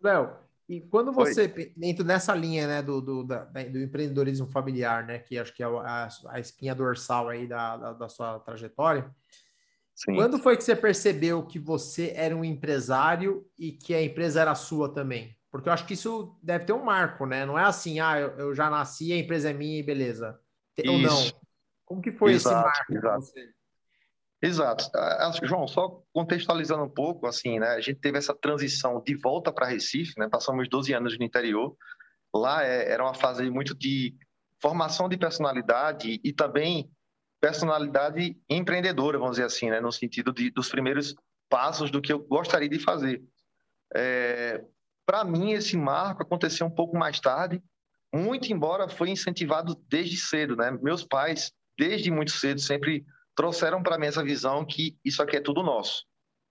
Léo, e quando você entra nessa linha né, do, do, da, do empreendedorismo familiar, né, que acho que é a, a espinha dorsal aí da, da, da sua trajetória, Sim. quando foi que você percebeu que você era um empresário e que a empresa era sua também? Porque eu acho que isso deve ter um marco, né? Não é assim, ah, eu, eu já nasci, a empresa é minha e beleza. Isso. Ou não. Como que foi exato, esse marco você? Exato. João, só contextualizando um pouco, assim, né? A gente teve essa transição de volta para Recife, né? Passamos 12 anos no interior. Lá é, era uma fase muito de formação de personalidade e também personalidade empreendedora, vamos dizer assim, né? no sentido de, dos primeiros passos do que eu gostaria de fazer. É, Para mim, esse marco aconteceu um pouco mais tarde, muito embora foi incentivado desde cedo. Né? Meus pais, desde muito cedo, sempre trouxeram para mim essa visão que isso aqui é tudo nosso.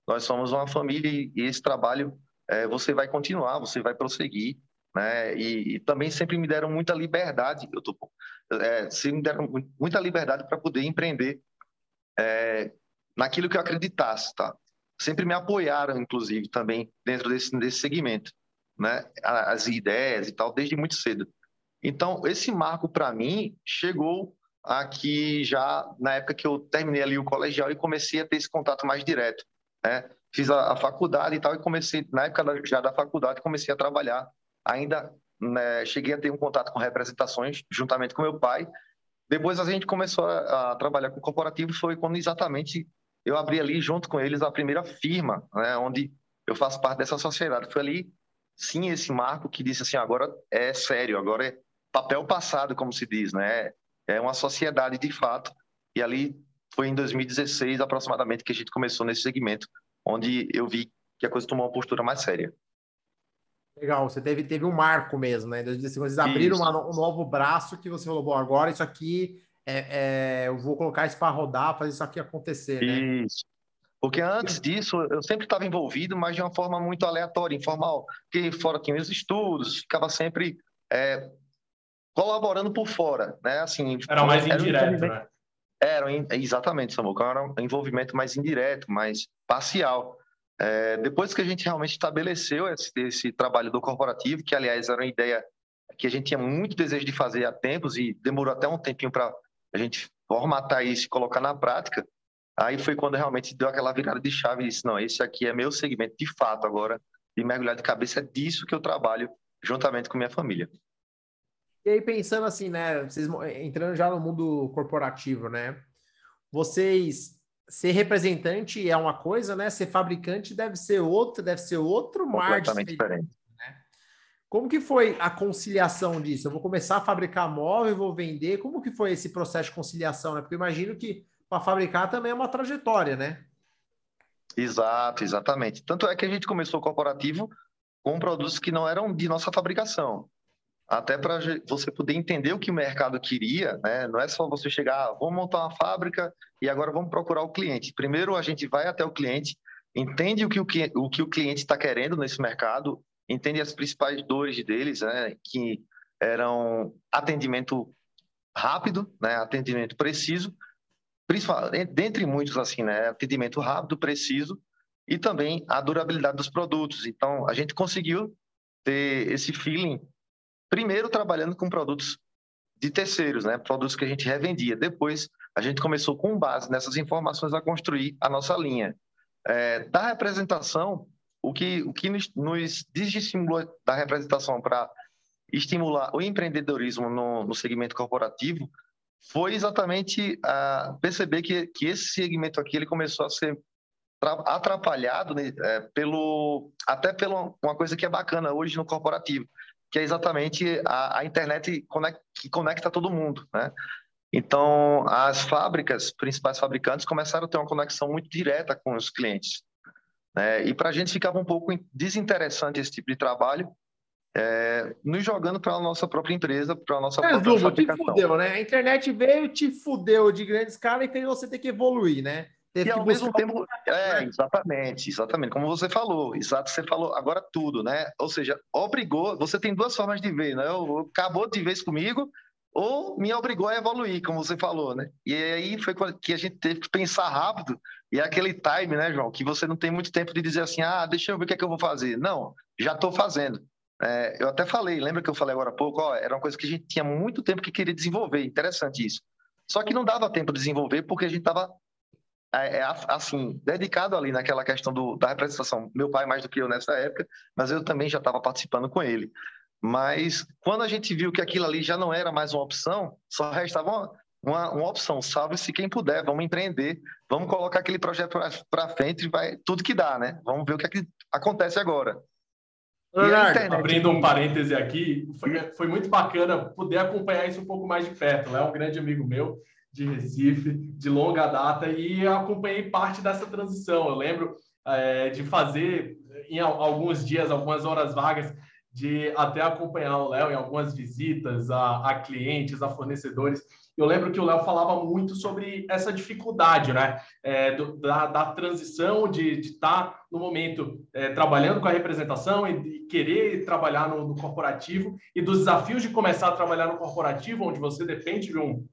Nós somos uma família e esse trabalho é, você vai continuar, você vai prosseguir, né? E, e também sempre me deram muita liberdade. Eu tô, é, sempre me deram muita liberdade para poder empreender é, naquilo que eu acreditasse, tá? Sempre me apoiaram, inclusive, também dentro desse, desse segmento, né? As ideias e tal, desde muito cedo. Então, esse marco para mim chegou aqui já na época que eu terminei ali o colegial e comecei a ter esse contato mais direto, né? Fiz a, a faculdade e tal e comecei na época da, já da faculdade comecei a trabalhar. Ainda né, cheguei a ter um contato com representações juntamente com meu pai. Depois a gente começou a, a trabalhar com corporativo foi quando exatamente eu abri ali junto com eles a primeira firma, né, onde eu faço parte dessa sociedade. Foi ali sim esse marco que disse assim agora é sério, agora é papel passado, como se diz, né? é uma sociedade de fato. E ali foi em 2016 aproximadamente que a gente começou nesse segmento, onde eu vi que a coisa tomou uma postura mais séria. Legal, você teve, teve um marco mesmo, né? Em 2016, vocês abriram uma, um novo braço que você falou, bom, agora isso aqui, é, é, eu vou colocar isso para rodar, fazer isso aqui acontecer, né? Isso. Porque antes disso, eu sempre estava envolvido, mas de uma forma muito aleatória, informal. Porque fora tinha os estudos, ficava sempre é, colaborando por fora, né? Assim, era mais indireto, era um né? Era, exatamente, Samuca, era um envolvimento mais indireto, mais parcial. É, depois que a gente realmente estabeleceu esse, esse, trabalho do corporativo, que aliás era uma ideia que a gente tinha muito desejo de fazer há tempos e demorou até um tempinho para a gente formatar isso e colocar na prática, aí foi quando realmente deu aquela virada de chave e disse, não, esse aqui é meu segmento de fato agora, e mergulhar de cabeça é disso que eu trabalho juntamente com minha família. E aí, pensando assim, né? Vocês entrando já no mundo corporativo, né? Vocês ser representante é uma coisa, né? Ser fabricante deve ser outra, deve ser outro marketing. diferente. Né? Como que foi a conciliação disso? Eu vou começar a fabricar móvel, vou vender. Como que foi esse processo de conciliação, né? Porque eu imagino que para fabricar também é uma trajetória, né? Exato, exatamente. Tanto é que a gente começou o corporativo com produtos que não eram de nossa fabricação até para você poder entender o que o mercado queria, né? Não é só você chegar, ah, vamos montar uma fábrica e agora vamos procurar o cliente. Primeiro a gente vai até o cliente, entende o que o, o, que o cliente está querendo nesse mercado, entende as principais dores deles, né? Que eram atendimento rápido, né? Atendimento preciso, principalmente dentre muitos assim, né? Atendimento rápido, preciso e também a durabilidade dos produtos. Então a gente conseguiu ter esse feeling Primeiro, trabalhando com produtos de terceiros, né? produtos que a gente revendia. Depois, a gente começou, com base nessas informações, a construir a nossa linha. É, da representação, o que, o que nos, nos desestimulou da representação para estimular o empreendedorismo no, no segmento corporativo foi exatamente a perceber que, que esse segmento aqui ele começou a ser atrapalhado né, é, pelo até pela uma coisa que é bacana hoje no corporativo, que é exatamente a, a internet que conecta todo mundo, né? Então, as fábricas, principais fabricantes, começaram a ter uma conexão muito direta com os clientes. Né? E para a gente ficava um pouco desinteressante esse tipo de trabalho, é, nos jogando para a nossa própria empresa, para a nossa é, própria Zubo, fabricação. te fudeu, né? A internet veio, te fudeu de grande escala e fez você ter que evoluir, né? Teve e ao mesmo tempo, é, exatamente, exatamente, como você falou, exato, você falou agora tudo, né? Ou seja, obrigou, você tem duas formas de ver, né? Acabou de vez comigo ou me obrigou a evoluir, como você falou, né? E aí foi que a gente teve que pensar rápido, e é aquele time, né, João, que você não tem muito tempo de dizer assim, ah, deixa eu ver o que é que eu vou fazer. Não, já estou fazendo. É, eu até falei, lembra que eu falei agora há pouco, ó, era uma coisa que a gente tinha muito tempo que queria desenvolver, interessante isso. Só que não dava tempo de desenvolver porque a gente estava assim, dedicado ali naquela questão do, da representação. Meu pai mais do que eu nessa época, mas eu também já estava participando com ele. Mas quando a gente viu que aquilo ali já não era mais uma opção, só restava uma, uma, uma opção. Salve-se quem puder, vamos empreender, vamos colocar aquele projeto para frente vai tudo que dá, né? Vamos ver o que, é que acontece agora. Leonardo, abrindo um parêntese aqui, foi, foi muito bacana poder acompanhar isso um pouco mais de perto. É um grande amigo meu de Recife, de longa data, e acompanhei parte dessa transição. Eu lembro é, de fazer, em alguns dias, algumas horas vagas, de até acompanhar o Léo em algumas visitas a, a clientes, a fornecedores. Eu lembro que o Léo falava muito sobre essa dificuldade, né? É, do, da, da, transição de estar tá, no momento é, trabalhando com a representação e, e querer trabalhar no, no, corporativo e dos desafios de começar a trabalhar no corporativo, onde você depende de um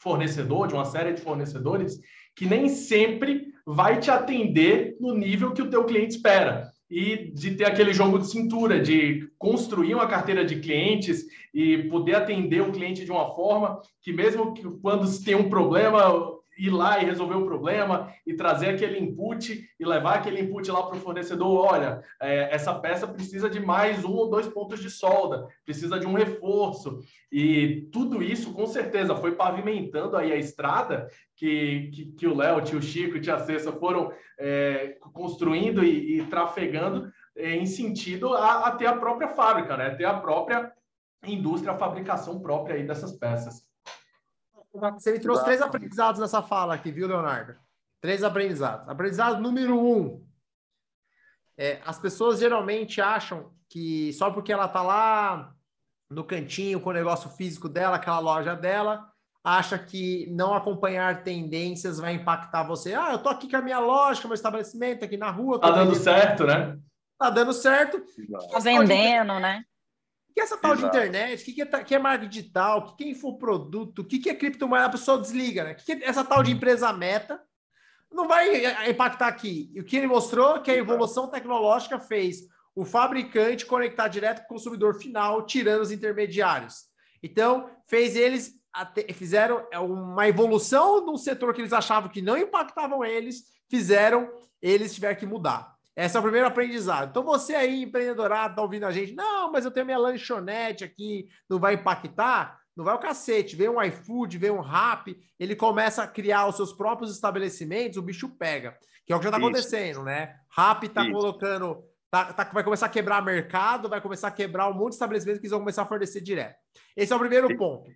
fornecedor, de uma série de fornecedores, que nem sempre vai te atender no nível que o teu cliente espera. E de ter aquele jogo de cintura, de construir uma carteira de clientes e poder atender o cliente de uma forma que mesmo que quando se tem um problema, ir lá e resolver o problema e trazer aquele input e levar aquele input lá para o fornecedor, olha, é, essa peça precisa de mais um ou dois pontos de solda, precisa de um reforço e tudo isso com certeza foi pavimentando aí a estrada que, que, que o Léo, tio Chico e tia Cessa foram é, construindo e, e trafegando é, em sentido a, a, ter a própria fábrica, né? Ter a própria indústria, a fabricação própria aí dessas peças. Você me trouxe três aprendizados nessa fala aqui, viu, Leonardo? Três aprendizados. Aprendizado número um. É, as pessoas geralmente acham que só porque ela está lá no cantinho com o negócio físico dela, aquela loja dela, acha que não acompanhar tendências vai impactar você. Ah, eu tô aqui com a minha loja, com o meu estabelecimento aqui na rua. Tá dando certo, né? Tá dando certo. Tá vendendo, né? O que é essa tal Exato. de internet? O que é, que é marketing digital? O que é infoproduto? O que é criptomoeda? A pessoa desliga, né? O que é essa tal de empresa meta? Não vai impactar aqui. E o que ele mostrou é que a evolução tecnológica fez o fabricante conectar direto com o consumidor final, tirando os intermediários. Então, fez eles fizeram é, uma evolução num setor que eles achavam que não impactavam eles, fizeram eles tiveram que mudar. Esse é o primeiro aprendizado. Então, você aí, empreendedorado, tá ouvindo a gente, não, mas eu tenho minha lanchonete aqui, não vai impactar? Não vai o cacete. Vem um iFood, vem um Rap, ele começa a criar os seus próprios estabelecimentos, o bicho pega. Que é o que já está acontecendo, né? Rap está colocando, tá, tá, vai começar a quebrar mercado, vai começar a quebrar um monte de estabelecimentos que eles vão começar a fornecer direto. Esse é o primeiro Sim. ponto.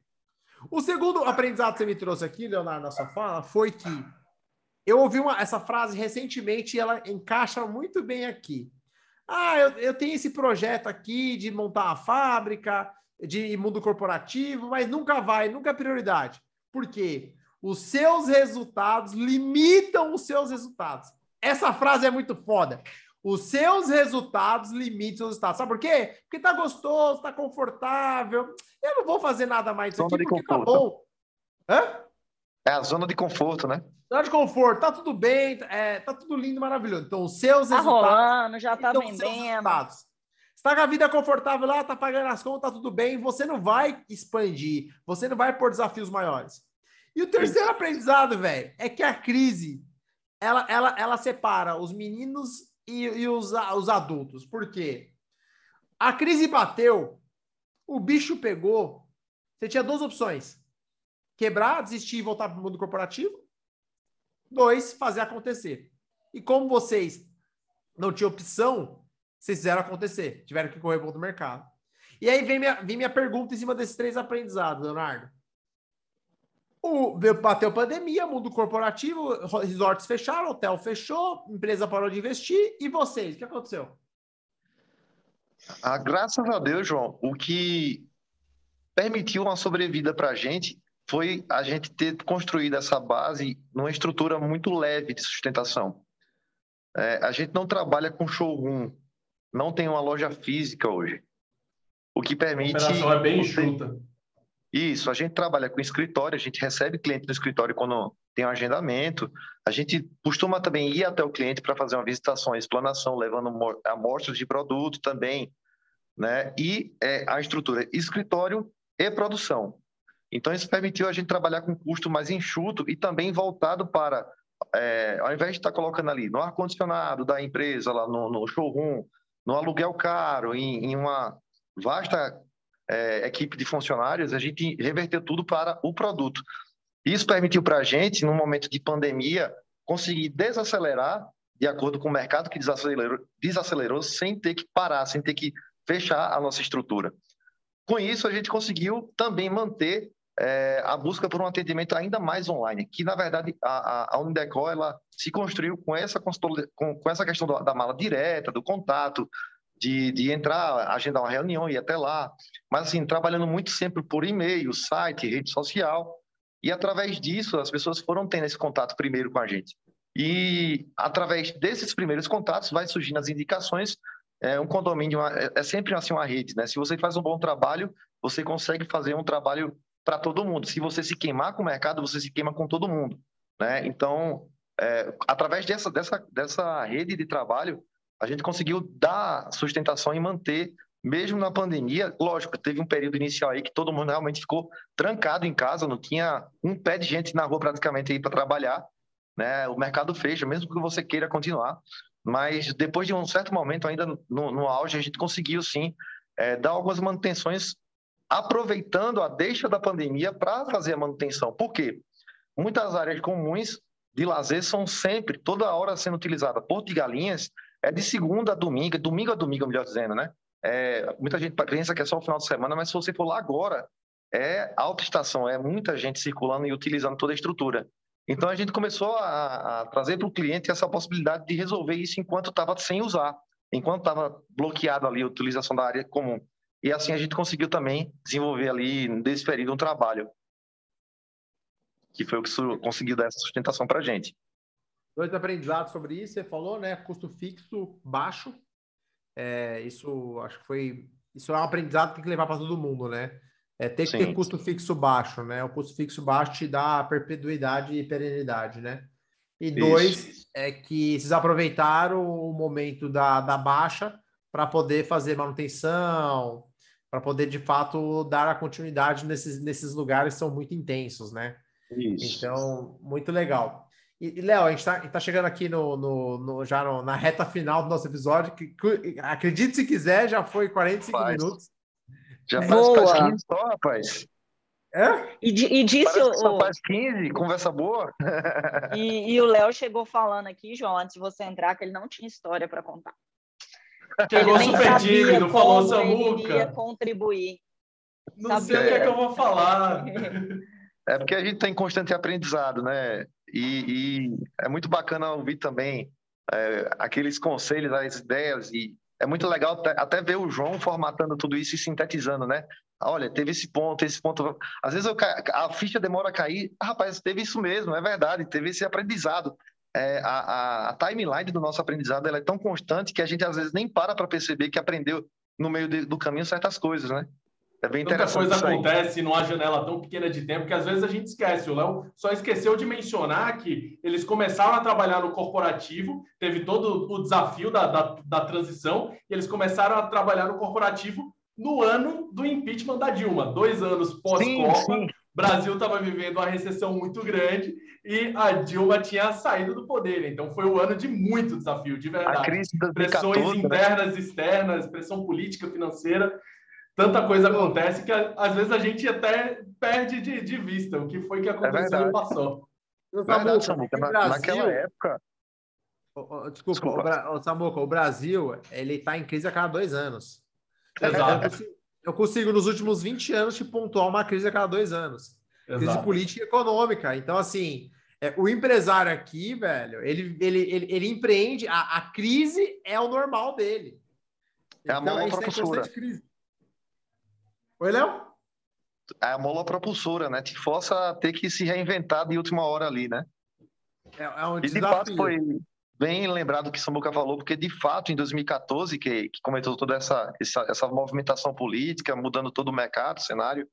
O segundo aprendizado que você me trouxe aqui, Leonardo, na sua fala, foi que eu ouvi uma, essa frase recentemente e ela encaixa muito bem aqui. Ah, eu, eu tenho esse projeto aqui de montar uma fábrica, de mundo corporativo, mas nunca vai, nunca é prioridade. Por quê? Os seus resultados limitam os seus resultados. Essa frase é muito foda. Os seus resultados limitam os resultados. Sabe por quê? Porque tá gostoso, tá confortável. Eu não vou fazer nada mais disso aqui porque tá bom. Hã? É a zona de conforto, né? Zona de conforto, tá tudo bem, é, tá tudo lindo, maravilhoso. Então, os seus tá resultados. Rolando, já tá vendendo. Você tá com a vida confortável lá, tá pagando as contas, tá tudo bem, você não vai expandir, você não vai pôr desafios maiores. E o terceiro aprendizado, velho, é que a crise ela, ela, ela separa os meninos e, e os, os adultos. Por quê? A crise bateu, o bicho pegou. Você tinha duas opções: quebrar, desistir e voltar para o mundo corporativo. Dois, fazer acontecer. E como vocês não tinham opção, vocês fizeram acontecer, tiveram que correr para o mercado. E aí vem minha, vem minha pergunta em cima desses três aprendizados, Leonardo. O, bateu pandemia, mundo corporativo, resorts fecharam, hotel fechou, empresa parou de investir. E vocês, o que aconteceu? Ah, graças a Deus, João, o que permitiu uma sobrevida para a gente foi a gente ter construído essa base numa estrutura muito leve de sustentação. É, a gente não trabalha com showroom, não tem uma loja física hoje. O que permite. A operação é bem enxuta. Isso, a gente trabalha com escritório, a gente recebe cliente no escritório quando tem um agendamento. A gente costuma também ir até o cliente para fazer uma visitação, uma explanação, levando amostras de produto também, né? E é, a estrutura escritório e produção. Então, isso permitiu a gente trabalhar com custo mais enxuto e também voltado para, é, ao invés de estar colocando ali no ar-condicionado da empresa, lá no, no showroom, no aluguel caro, em, em uma vasta é, equipe de funcionários, a gente reverteu tudo para o produto. Isso permitiu para a gente, num momento de pandemia, conseguir desacelerar de acordo com o mercado que desacelerou, desacelerou sem ter que parar, sem ter que fechar a nossa estrutura. Com isso, a gente conseguiu também manter é, a busca por um atendimento ainda mais online, que na verdade a, a, a Unideco ela se construiu com essa, com, com essa questão da, mala direta, do contato, de, de entrar, agendar uma reunião e até lá, mas assim, trabalhando muito sempre por e-mail, site, rede social, e através disso as pessoas foram tendo esse contato primeiro com a gente. E através desses primeiros contatos vai surgindo as indicações. É, um condomínio é, é sempre assim uma rede, né? Se você faz um bom trabalho, você consegue fazer um trabalho para todo mundo. Se você se queimar com o mercado, você se queima com todo mundo, né? Então, é, através dessa, dessa, dessa rede de trabalho, a gente conseguiu dar sustentação e manter, mesmo na pandemia. Lógico, teve um período inicial aí que todo mundo realmente ficou trancado em casa, não tinha um pé de gente na rua praticamente aí para trabalhar, né? O mercado fecha, mesmo que você queira continuar. Mas depois de um certo momento, ainda no, no auge, a gente conseguiu sim é, dar algumas manutenções, aproveitando a deixa da pandemia para fazer a manutenção. Por quê? Muitas áreas comuns de lazer são sempre, toda hora sendo utilizada. Porto de Galinhas é de segunda a domingo, domingo a domingo, melhor dizendo, né? É, muita gente pensa que é só o final de semana, mas se você for lá agora, é alta estação, é muita gente circulando e utilizando toda a estrutura. Então a gente começou a, a trazer para o cliente essa possibilidade de resolver isso enquanto estava sem usar, enquanto estava bloqueado ali a utilização da área comum. E assim a gente conseguiu também desenvolver ali, nesse período, um trabalho que foi o que conseguiu dar essa sustentação para a gente. Dois aprendizados sobre isso, você falou, né? Custo fixo baixo. É, isso acho que foi. Isso é um aprendizado que tem que levar para todo mundo, né? É, tem que Sim. ter custo fixo baixo, né? O custo fixo baixo te dá perpetuidade e perenidade, né? E Isso. dois, é que vocês aproveitaram o momento da, da baixa para poder fazer manutenção, para poder, de fato, dar a continuidade nesses, nesses lugares que são muito intensos, né? Isso. Então, muito legal. E, Léo, a gente está tá chegando aqui no, no, no já no, na reta final do nosso episódio, que, que acredite se quiser, já foi 45 faz. minutos. Já faz, boa. faz 15 só, rapaz. É? E, e disse o. Só faz 15, conversa boa. E, e o Léo chegou falando aqui, João, antes de você entrar, que ele não tinha história para contar. Chegou super tímido, falou Samuca. Contribuir. Não sabia. sei o que é que eu vou falar. É porque a gente está em constante aprendizado, né? E, e, é muito bacana ouvir também é, aqueles conselhos, as ideias, e é muito legal até ver o João formatando tudo isso e sintetizando, né? Olha, teve esse ponto, esse ponto. Às vezes eu, a ficha demora a cair. Ah, rapaz, teve isso mesmo, é verdade, teve esse aprendizado. É, a, a, timeline do nosso aprendizado ela é tão constante que a gente às vezes nem para para perceber que aprendeu no meio de, do caminho certas coisas, né? É bem interessante. Tanta coisa acontece numa janela tão pequena de tempo que às vezes a gente esquece. O Léo só esqueceu de mencionar que eles começaram a trabalhar no corporativo, teve todo o desafio da, da, da transição, e eles começaram a trabalhar no corporativo no ano do impeachment da Dilma, dois anos pós-Copa. Brasil estava vivendo uma recessão muito grande e a Dilma tinha saído do poder. Então foi um ano de muito desafio, de verdade. A crise Pressões né? internas, né? externas, pressão política, financeira tanta coisa acontece que às vezes a gente até perde de, de vista o que foi que aconteceu é e passou. Verdade, Samuca, na, naquela época. desculpa, desculpa. O, Samuca, o Brasil ele está em crise a cada dois anos. Exato. Eu consigo, nos últimos 20 anos, te pontuar uma crise a cada dois anos. Exato. Crise política e econômica. Então, assim, é, o empresário aqui, velho, ele, ele, ele, ele empreende, a, a crise é o normal dele. É a então, mão professora. Oi, Léo? É a mola propulsora, né? Te força a ter que se reinventar de última hora ali, né? É, é um e de fato foi bem lembrado o que Samuca falou, porque de fato em 2014, que, que comentou toda essa, essa, essa movimentação política, mudando todo o mercado, o cenário,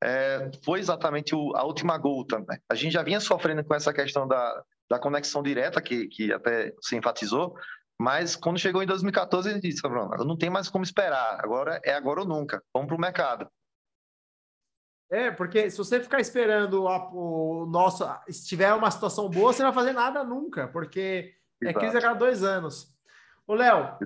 é, foi exatamente o, a última gota. Né? A gente já vinha sofrendo com essa questão da, da conexão direta, que, que até se enfatizou, mas quando chegou em 2014, ele disse, não tem mais como esperar, agora é agora ou nunca, vamos para o mercado. É, porque se você ficar esperando a, o nosso, se tiver uma situação boa, você não vai fazer nada nunca, porque é Exato. é crise a cada dois anos. Ô, Léo,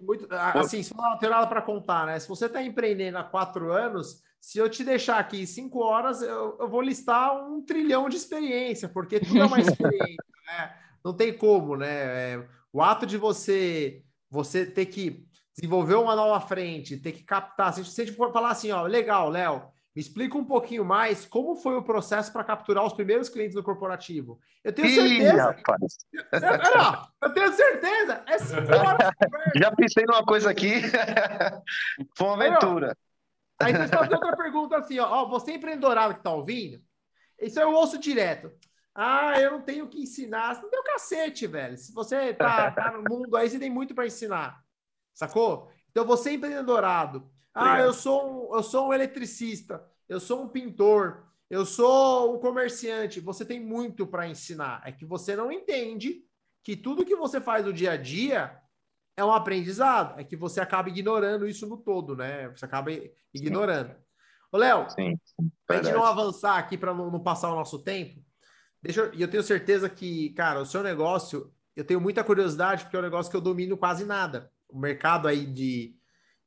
muito, assim, se não tem nada para contar, né? Se você está empreendendo há quatro anos, se eu te deixar aqui cinco horas, eu, eu vou listar um trilhão de experiência, porque tudo é uma experiência, né? Não tem como, né? É, o ato de você você ter que desenvolver uma nova frente, ter que captar, se a gente for falar assim, ó, legal, Léo, Me explica um pouquinho mais como foi o processo para capturar os primeiros clientes do corporativo. Eu tenho certeza. Ih, rapaz. Não, eu tenho certeza. É Já pensei numa coisa aqui. foi uma aventura. Aí, aí você fazer outra pergunta assim, ó, ó você empreendedorado que está ouvindo, isso eu ouço direto. Ah, eu não tenho que ensinar. Você não tem o cacete, velho. Se você tá, tá no mundo aí, você tem muito para ensinar. Sacou? Então, você empreendedorado, ah, eu sou, um, eu sou um eletricista, eu sou um pintor, eu sou um comerciante. Você tem muito para ensinar. É que você não entende que tudo que você faz no dia a dia é um aprendizado. É que você acaba ignorando isso no todo, né? Você acaba ignorando. Sim. Ô, Léo, para a gente não avançar aqui para não, não, passar o nosso tempo, deixa eu, eu tenho certeza que, cara, o seu negócio, eu tenho muita curiosidade, porque é um negócio que eu domino quase nada. O mercado aí de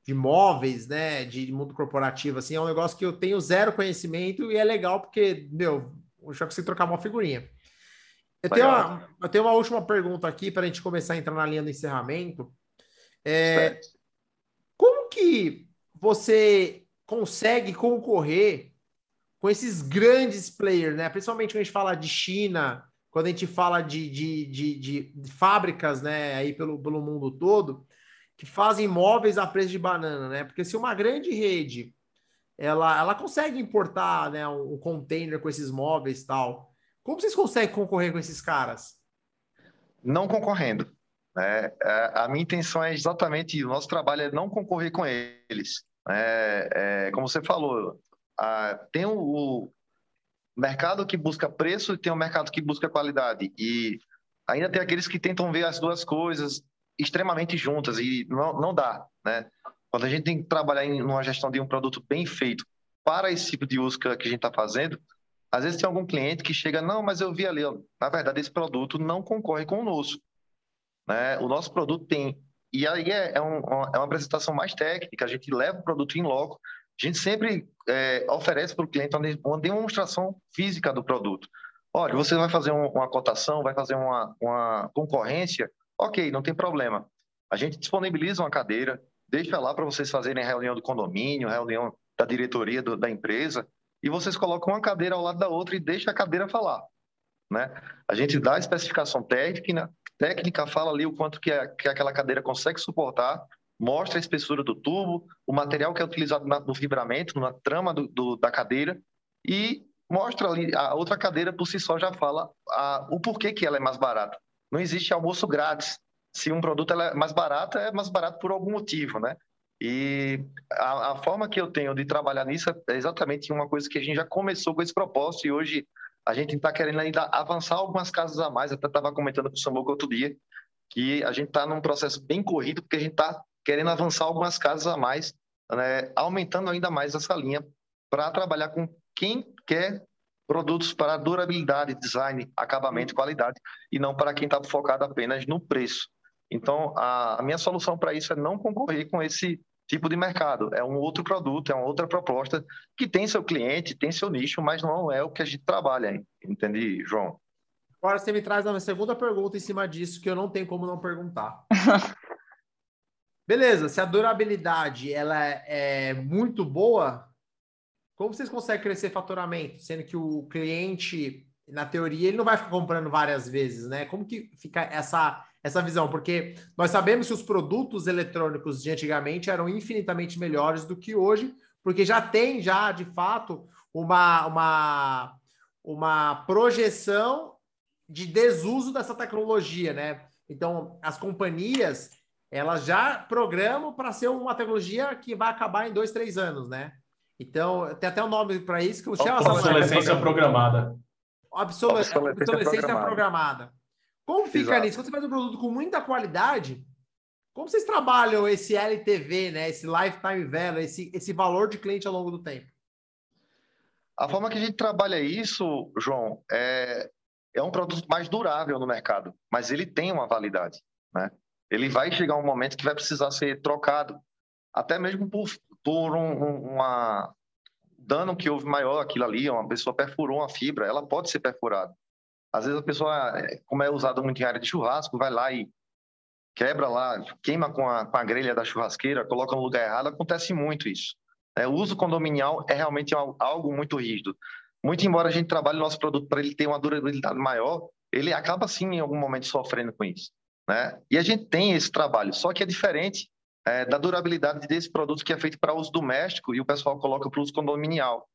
de móveis, né, de mundo corporativo, assim, é um negócio que eu tenho zero conhecimento e é legal porque, meu, eu já consigo trocar uma figurinha. Eu tenho uma, eu tenho uma última pergunta aqui para a gente começar a entrar na linha do encerramento. É, como que você consegue concorrer com esses grandes players, né? Principalmente quando a gente fala de China, quando a gente fala de, de, de, de, fábricas, né, aí pelo, pelo mundo todo que fazem móveis a preço de banana, né? Porque se uma grande rede ela, ela consegue importar né, um, container com esses móveis e tal, como vocês conseguem concorrer com esses caras? Não concorrendo. Né? É, a minha intenção é exatamente o nosso trabalho é não concorrer com eles. É, é, como você falou, a, tem o, o, mercado que busca preço e tem o mercado que busca qualidade. E ainda tem aqueles que tentam ver as duas coisas extremamente juntas e não, não dá, né? Quando a gente tem que trabalhar em uma gestão de um produto bem feito para esse tipo de uso que a gente está fazendo, às vezes tem algum cliente que chega, não, mas eu vi ali, ó, na verdade esse produto não concorre com o nosso. Né? O nosso produto tem. E aí é, é, um, é uma apresentação mais técnica, a gente leva o produto em loco, a gente sempre é, oferece para o cliente uma, demonstração física do produto. Olha, você vai fazer um, uma cotação, vai fazer uma, uma concorrência, Ok, não tem problema. A gente disponibiliza uma cadeira, deixa lá para vocês fazerem reunião do condomínio, reunião da diretoria do, da empresa, e vocês colocam uma cadeira ao lado da outra e deixa a cadeira falar. Né? A gente dá a especificação técnica, técnica fala ali o quanto que, a, que aquela cadeira consegue suportar, mostra a espessura do tubo, o material que é utilizado na, no fibramento, na trama do, do, da cadeira, e mostra ali, a outra cadeira por si só já fala a, o porquê que ela é mais barata não existe almoço grátis. Se um produto é mais barato, é mais barato por algum motivo, né? E a, a, forma que eu tenho de trabalhar nisso é exatamente uma coisa que a gente já começou com esse propósito e hoje a gente está querendo ainda avançar algumas casas a mais. Até estava comentando com o Samuco outro dia que a gente está num processo bem corrido porque a gente está querendo avançar algumas casas a mais, né? aumentando ainda mais essa linha para trabalhar com quem quer produtos para durabilidade, design, acabamento e qualidade, e não para quem está focado apenas no preço. Então, a, a minha solução para isso é não concorrer com esse tipo de mercado. É um outro produto, é uma outra proposta que tem seu cliente, tem seu nicho, mas não é o que a gente trabalha, hein? entendi, João? Agora você me traz uma segunda pergunta em cima disso que eu não tenho como não perguntar. Beleza, se a durabilidade ela é muito boa, como vocês conseguem crescer faturamento, sendo que o cliente, na teoria, ele não vai ficar comprando várias vezes, né? Como que fica essa, essa visão? Porque nós sabemos que os produtos eletrônicos de antigamente eram infinitamente melhores do que hoje, porque já tem, já, de fato, uma, uma, uma projeção de desuso dessa tecnologia, né? Então, as companhias, elas já programam para ser uma tecnologia que vai acabar em dois, três anos, né? Então, tem até um nome para isso que o chama Obsolescência programada. Obsolescência, obsolescência programada. programada. Como fica Exato. nisso? Quando você faz um produto com muita qualidade, como vocês trabalham esse LTV, né? Esse lifetime value, esse, esse valor de cliente ao longo do tempo? A forma que a gente trabalha isso, João, é, é um produto mais durável no mercado, mas ele tem uma validade, né? Ele vai chegar um momento que vai precisar ser trocado, até mesmo por por um, uma dano que houve maior aquilo ali, uma pessoa perfurou uma fibra, ela pode ser perfurada. Às vezes a pessoa, como é usado muito em área de churrasco, vai lá e quebra lá, queima com a, com a grelha da churrasqueira, coloca no lugar errado, acontece muito isso. É, o uso condominial é realmente algo muito rígido. Muito embora a gente trabalhe o nosso produto para ele ter uma durabilidade maior, ele acaba sim em algum momento sofrendo com isso. Né? E a gente tem esse trabalho, só que é diferente é, da durabilidade desse produto que é feito para uso doméstico e o pessoal coloca para uso condominial,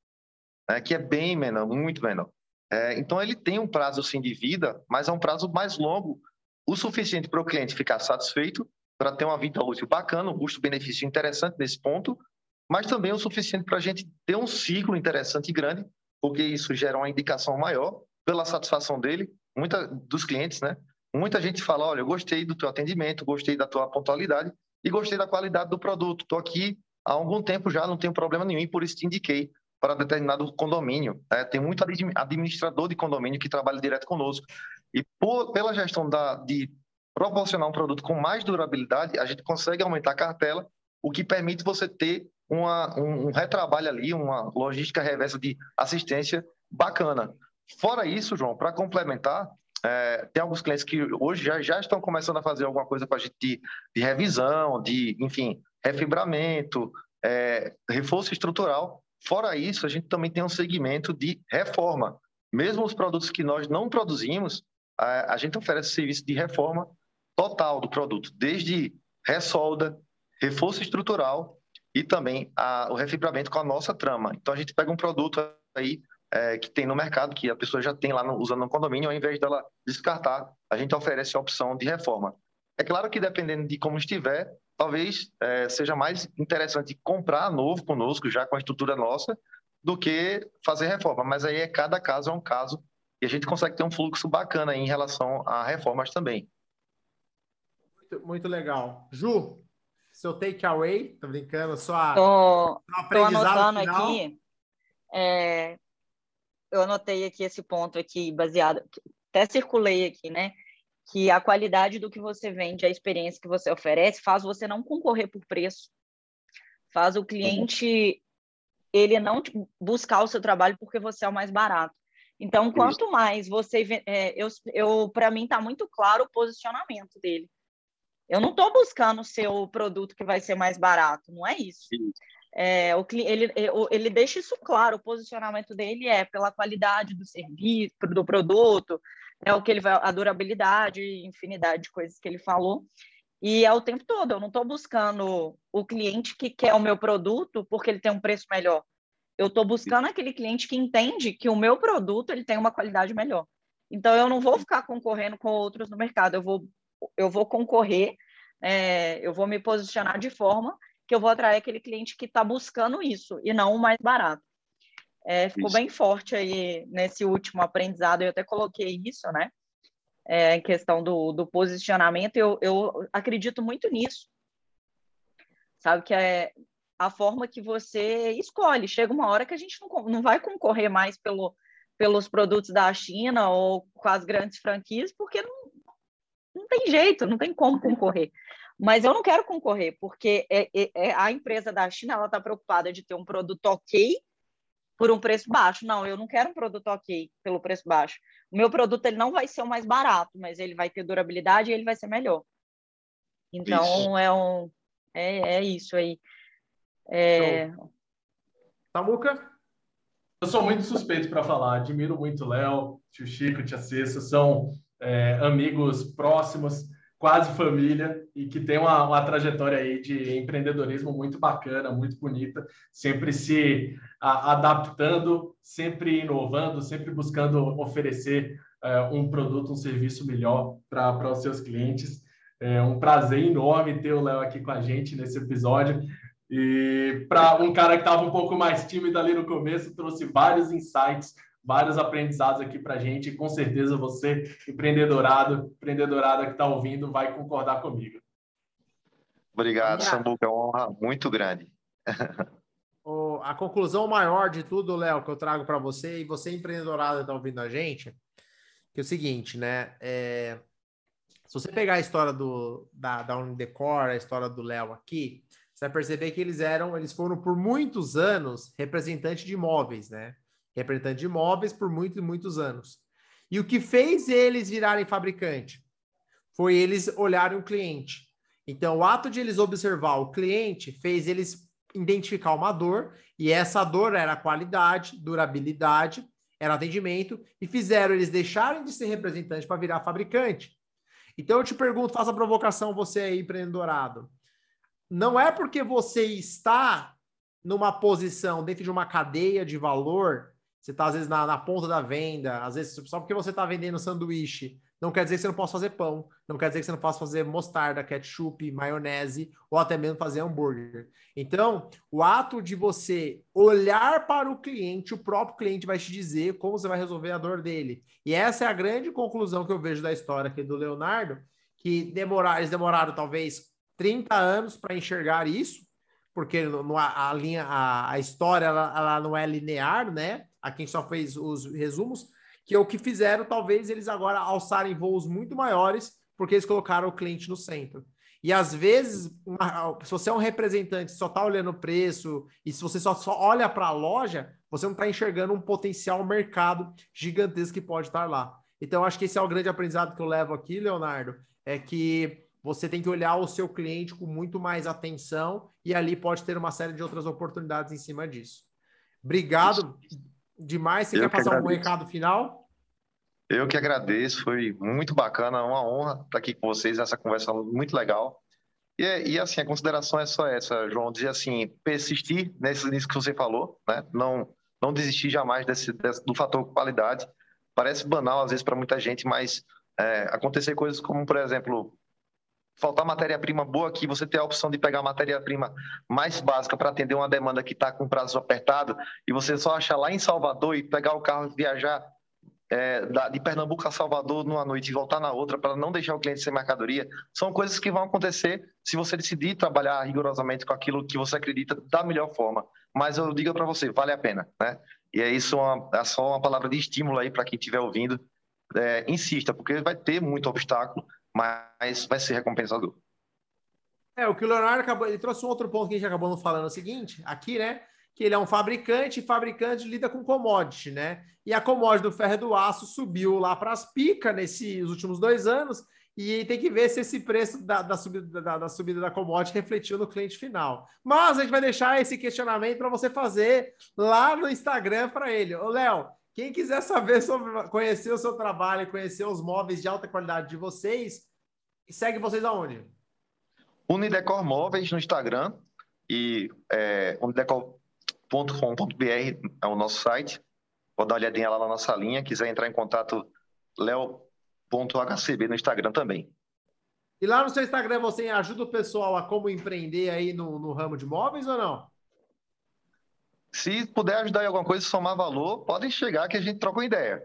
né? que é bem menor, muito menor. É, então ele tem um prazo sim de vida, mas é um prazo mais longo, o suficiente para o cliente ficar satisfeito, para ter uma vida útil bacana, um custo-benefício interessante nesse ponto, mas também o suficiente para a gente ter um ciclo interessante e grande, porque isso gera uma indicação maior pela satisfação dele, muita dos clientes, né? Muita gente fala, olha, eu gostei do teu atendimento, gostei da tua pontualidade e gostei da qualidade do produto. Estou aqui há algum tempo já, não tenho problema nenhum, e por isso te indiquei para determinado condomínio. Né? Tem muito administrador de condomínio que trabalha direto conosco. E por, pela gestão da, de proporcionar um produto com mais durabilidade, a gente consegue aumentar a cartela, o que permite você ter uma, um, um retrabalho ali, uma logística reversa de assistência bacana. Fora isso, João, para complementar, é, tem alguns clientes que hoje já, já estão começando a fazer alguma coisa com a gente de, de revisão, de, enfim, refibramento, é, reforço estrutural. Fora isso, a gente também tem um segmento de reforma. Mesmo os produtos que nós não produzimos, a, a gente oferece serviço de reforma total do produto, desde ressolda, reforço estrutural e também a, o refibramento com a nossa trama. Então, a gente pega um produto aí é, que tem no mercado, que a pessoa já tem lá no, usando no condomínio, ao invés dela descartar, a gente oferece a opção de reforma. É claro que dependendo de como estiver, talvez é, seja mais interessante comprar novo conosco, já com a estrutura nossa, do que fazer reforma. Mas aí é cada caso é um caso e a gente consegue ter um fluxo bacana em relação a reformas também. Muito, muito legal. Ju, seu takeaway, tô brincando, só tô, tô anotando final. aqui. É, eu anotei aqui esse ponto aqui, baseado, até circulei aqui, né? Que a qualidade do que você vende, a experiência que você oferece, faz você não concorrer por preço. Faz o cliente ele não buscar o seu trabalho porque você é o mais barato. Então, quanto mais você. É, eu, eu Para mim, está muito claro o posicionamento dele. Eu não estou buscando o seu produto que vai ser mais barato, não é isso. É, o, ele, é, ele deixa isso claro, o posicionamento dele é pela qualidade do serviço, do produto, é o que ele vai, a durabilidade, infinidade de coisas que ele falou. E é o tempo todo, eu não estou buscando o cliente que quer o meu produto porque ele tem um preço melhor. Eu estou buscando aquele cliente que entende que o meu produto ele tem uma qualidade melhor. Então eu não vou ficar concorrendo com outros no mercado, eu vou, eu vou concorrer, é, eu vou me posicionar de forma que eu vou atrair aquele cliente que está buscando isso e não o mais barato. É, ficou isso. bem forte aí nesse último aprendizado, eu até coloquei isso, né? É, em questão do, do posicionamento, eu, eu acredito muito nisso. Sabe que é a forma que você escolhe. Chega uma hora que a gente não, não vai concorrer mais pelo, pelos produtos da China ou com as grandes franquias, porque não, não tem jeito, não tem como concorrer. Mas eu não quero concorrer, porque é, é, é a empresa da China ela está preocupada de ter um produto ok por um preço baixo. Não, eu não quero um produto ok pelo preço baixo. O meu produto ele não vai ser o mais barato, mas ele vai ter durabilidade e ele vai ser melhor. Então isso. é um é, é isso aí. É... Samuca? Eu sou muito suspeito para falar. Admiro muito o Léo, tio Chico, tia Cessa, são é, amigos próximos quase família e que tem uma, uma, trajetória aí de empreendedorismo muito bacana, muito bonita, sempre se a, adaptando, sempre inovando, sempre buscando oferecer é, um produto, um serviço melhor para os seus clientes. É um prazer enorme ter o Léo aqui com a gente nesse episódio. E para um cara que estava um pouco mais tímido ali no começo, trouxe vários insights vários aprendizados aqui para a gente. E com certeza você, empreendedorado, empreendedorada que está ouvindo, vai concordar comigo. Obrigado, Sambuca. É uma honra muito grande. a conclusão maior de tudo, Léo, que eu trago para você, e você, empreendedorada, está ouvindo a gente, que é o seguinte, né? É, se você pegar a história do, da, da Unidecor, a história do Léo aqui, você vai perceber que eles eram, eles foram por muitos anos representantes de imóveis, né? Representante de imóveis por muitos e muitos anos. E o que fez eles virarem fabricante foi eles olharem o cliente. Então, o ato de eles observar o cliente fez eles identificar uma dor, e essa dor era qualidade, durabilidade, era atendimento, e fizeram eles deixarem de ser representante para virar fabricante. Então eu te pergunto, faça a provocação você aí, empreendedorado. Não é porque você está numa posição dentro de uma cadeia de valor, você está às vezes na, na ponta da venda, às vezes só porque você está vendendo sanduíche, não quer dizer que você não possa fazer pão, não quer dizer que você não possa fazer mostarda, ketchup, maionese ou até mesmo fazer hambúrguer. Então, o ato de você olhar para o cliente, o próprio cliente vai te dizer como você vai resolver a dor dele. E essa é a grande conclusão que eu vejo da história aqui do Leonardo, que demorar, eles demoraram talvez 30 anos para enxergar isso, porque a, linha, a, a história ela, ela não é linear, né? A quem só fez os resumos, que é o que fizeram, talvez eles agora alçarem voos muito maiores, porque eles colocaram o cliente no centro. E às vezes, uma, se você é um representante, só está olhando o preço, e se você só, só olha para a loja, você não está enxergando um potencial mercado gigantesco que pode estar lá. Então, acho que esse é o grande aprendizado que eu levo aqui, Leonardo, é que você tem que olhar o seu cliente com muito mais atenção e ali pode ter uma série de outras oportunidades em cima disso. Obrigado demais. Você eu quer que passar agradeço. um recado final? Eu que agradeço, foi muito bacana, uma honra estar aqui com vocês nessa conversa muito legal. E, e assim, a consideração é só essa, João, dizer assim, persistir nesse, nisso que você falou, né? Não, não desistir jamais desse, desse, do fator qualidade. Parece banal às vezes para muita gente, mas é, acontecer coisas como, por exemplo, faltar matéria-prima boa aqui, você ter a opção de pegar matéria-prima mais básica para atender uma demanda que está com prazo apertado e você só achar lá em Salvador e pegar o carro e viajar é, de Pernambuco a Salvador numa noite e voltar na outra para não deixar o cliente sem mercadoria, são coisas que vão acontecer se você decidir trabalhar rigorosamente com aquilo que você acredita da melhor forma. Mas eu digo para você, vale a pena, né? E é isso, uma, é só uma palavra de estímulo aí para quem estiver ouvindo. É, insista, porque vai ter muito obstáculo, mas vai ser recompensador. É, o que o Leonardo acabou, ele trouxe um outro ponto que a gente acabou não falando, é o seguinte, aqui, né, que ele é um fabricante, e fabricante lida com commodity, né, e a commodity do ferro e do aço subiu lá para as picas nesses últimos dois anos, e tem que ver se esse preço da, da, subida, da, da subida da commodity refletiu no cliente final. Mas a gente vai deixar esse questionamento para você fazer lá no Instagram para ele. Ô, Léo, quem quiser saber sobre conhecer o seu trabalho, conhecer os móveis de alta qualidade de vocês, segue vocês aonde? Unidecor Móveis no Instagram e é, unidecor.com.br é o nosso site. Pode dar uma olhadinha lá na nossa linha. Quiser entrar em contato, leo.hcb no Instagram também. E lá no seu Instagram você ajuda o pessoal a como empreender aí no, no ramo de móveis ou não? Se puder ajudar em alguma coisa, somar valor, podem chegar que a gente troca uma ideia.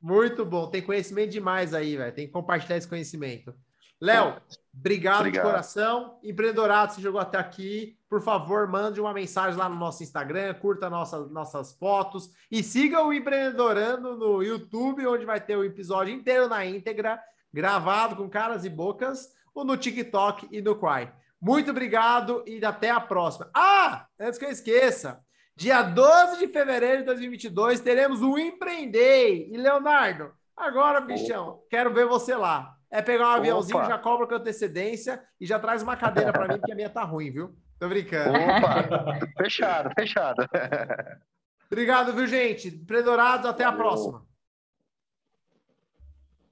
Muito bom, tem conhecimento demais aí, velho. Tem que compartilhar esse conhecimento. Léo, obrigado, obrigado, de coração. Empreendedorado, se chegou até aqui, por favor, mande uma mensagem lá no nosso Instagram, curta nossas, nossas fotos e siga o Empreendedorando no YouTube, onde vai ter o episódio inteiro na íntegra, gravado com caras e bocas, ou no TikTok e no Quai. Muito obrigado e até a próxima. Ah, antes que eu esqueça, Dia 12 de fevereiro de 2022, teremos o Empreender. E, Leonardo, agora, bichão, Opa. quero ver você lá. É pegar um aviãozinho, Opa. já cobra com antecedência e já traz uma cadeira para mim, porque a minha tá ruim, viu? Tô brincando. Opa, fechado, fechado. Obrigado, viu, gente? Empreendedorados, até a próxima.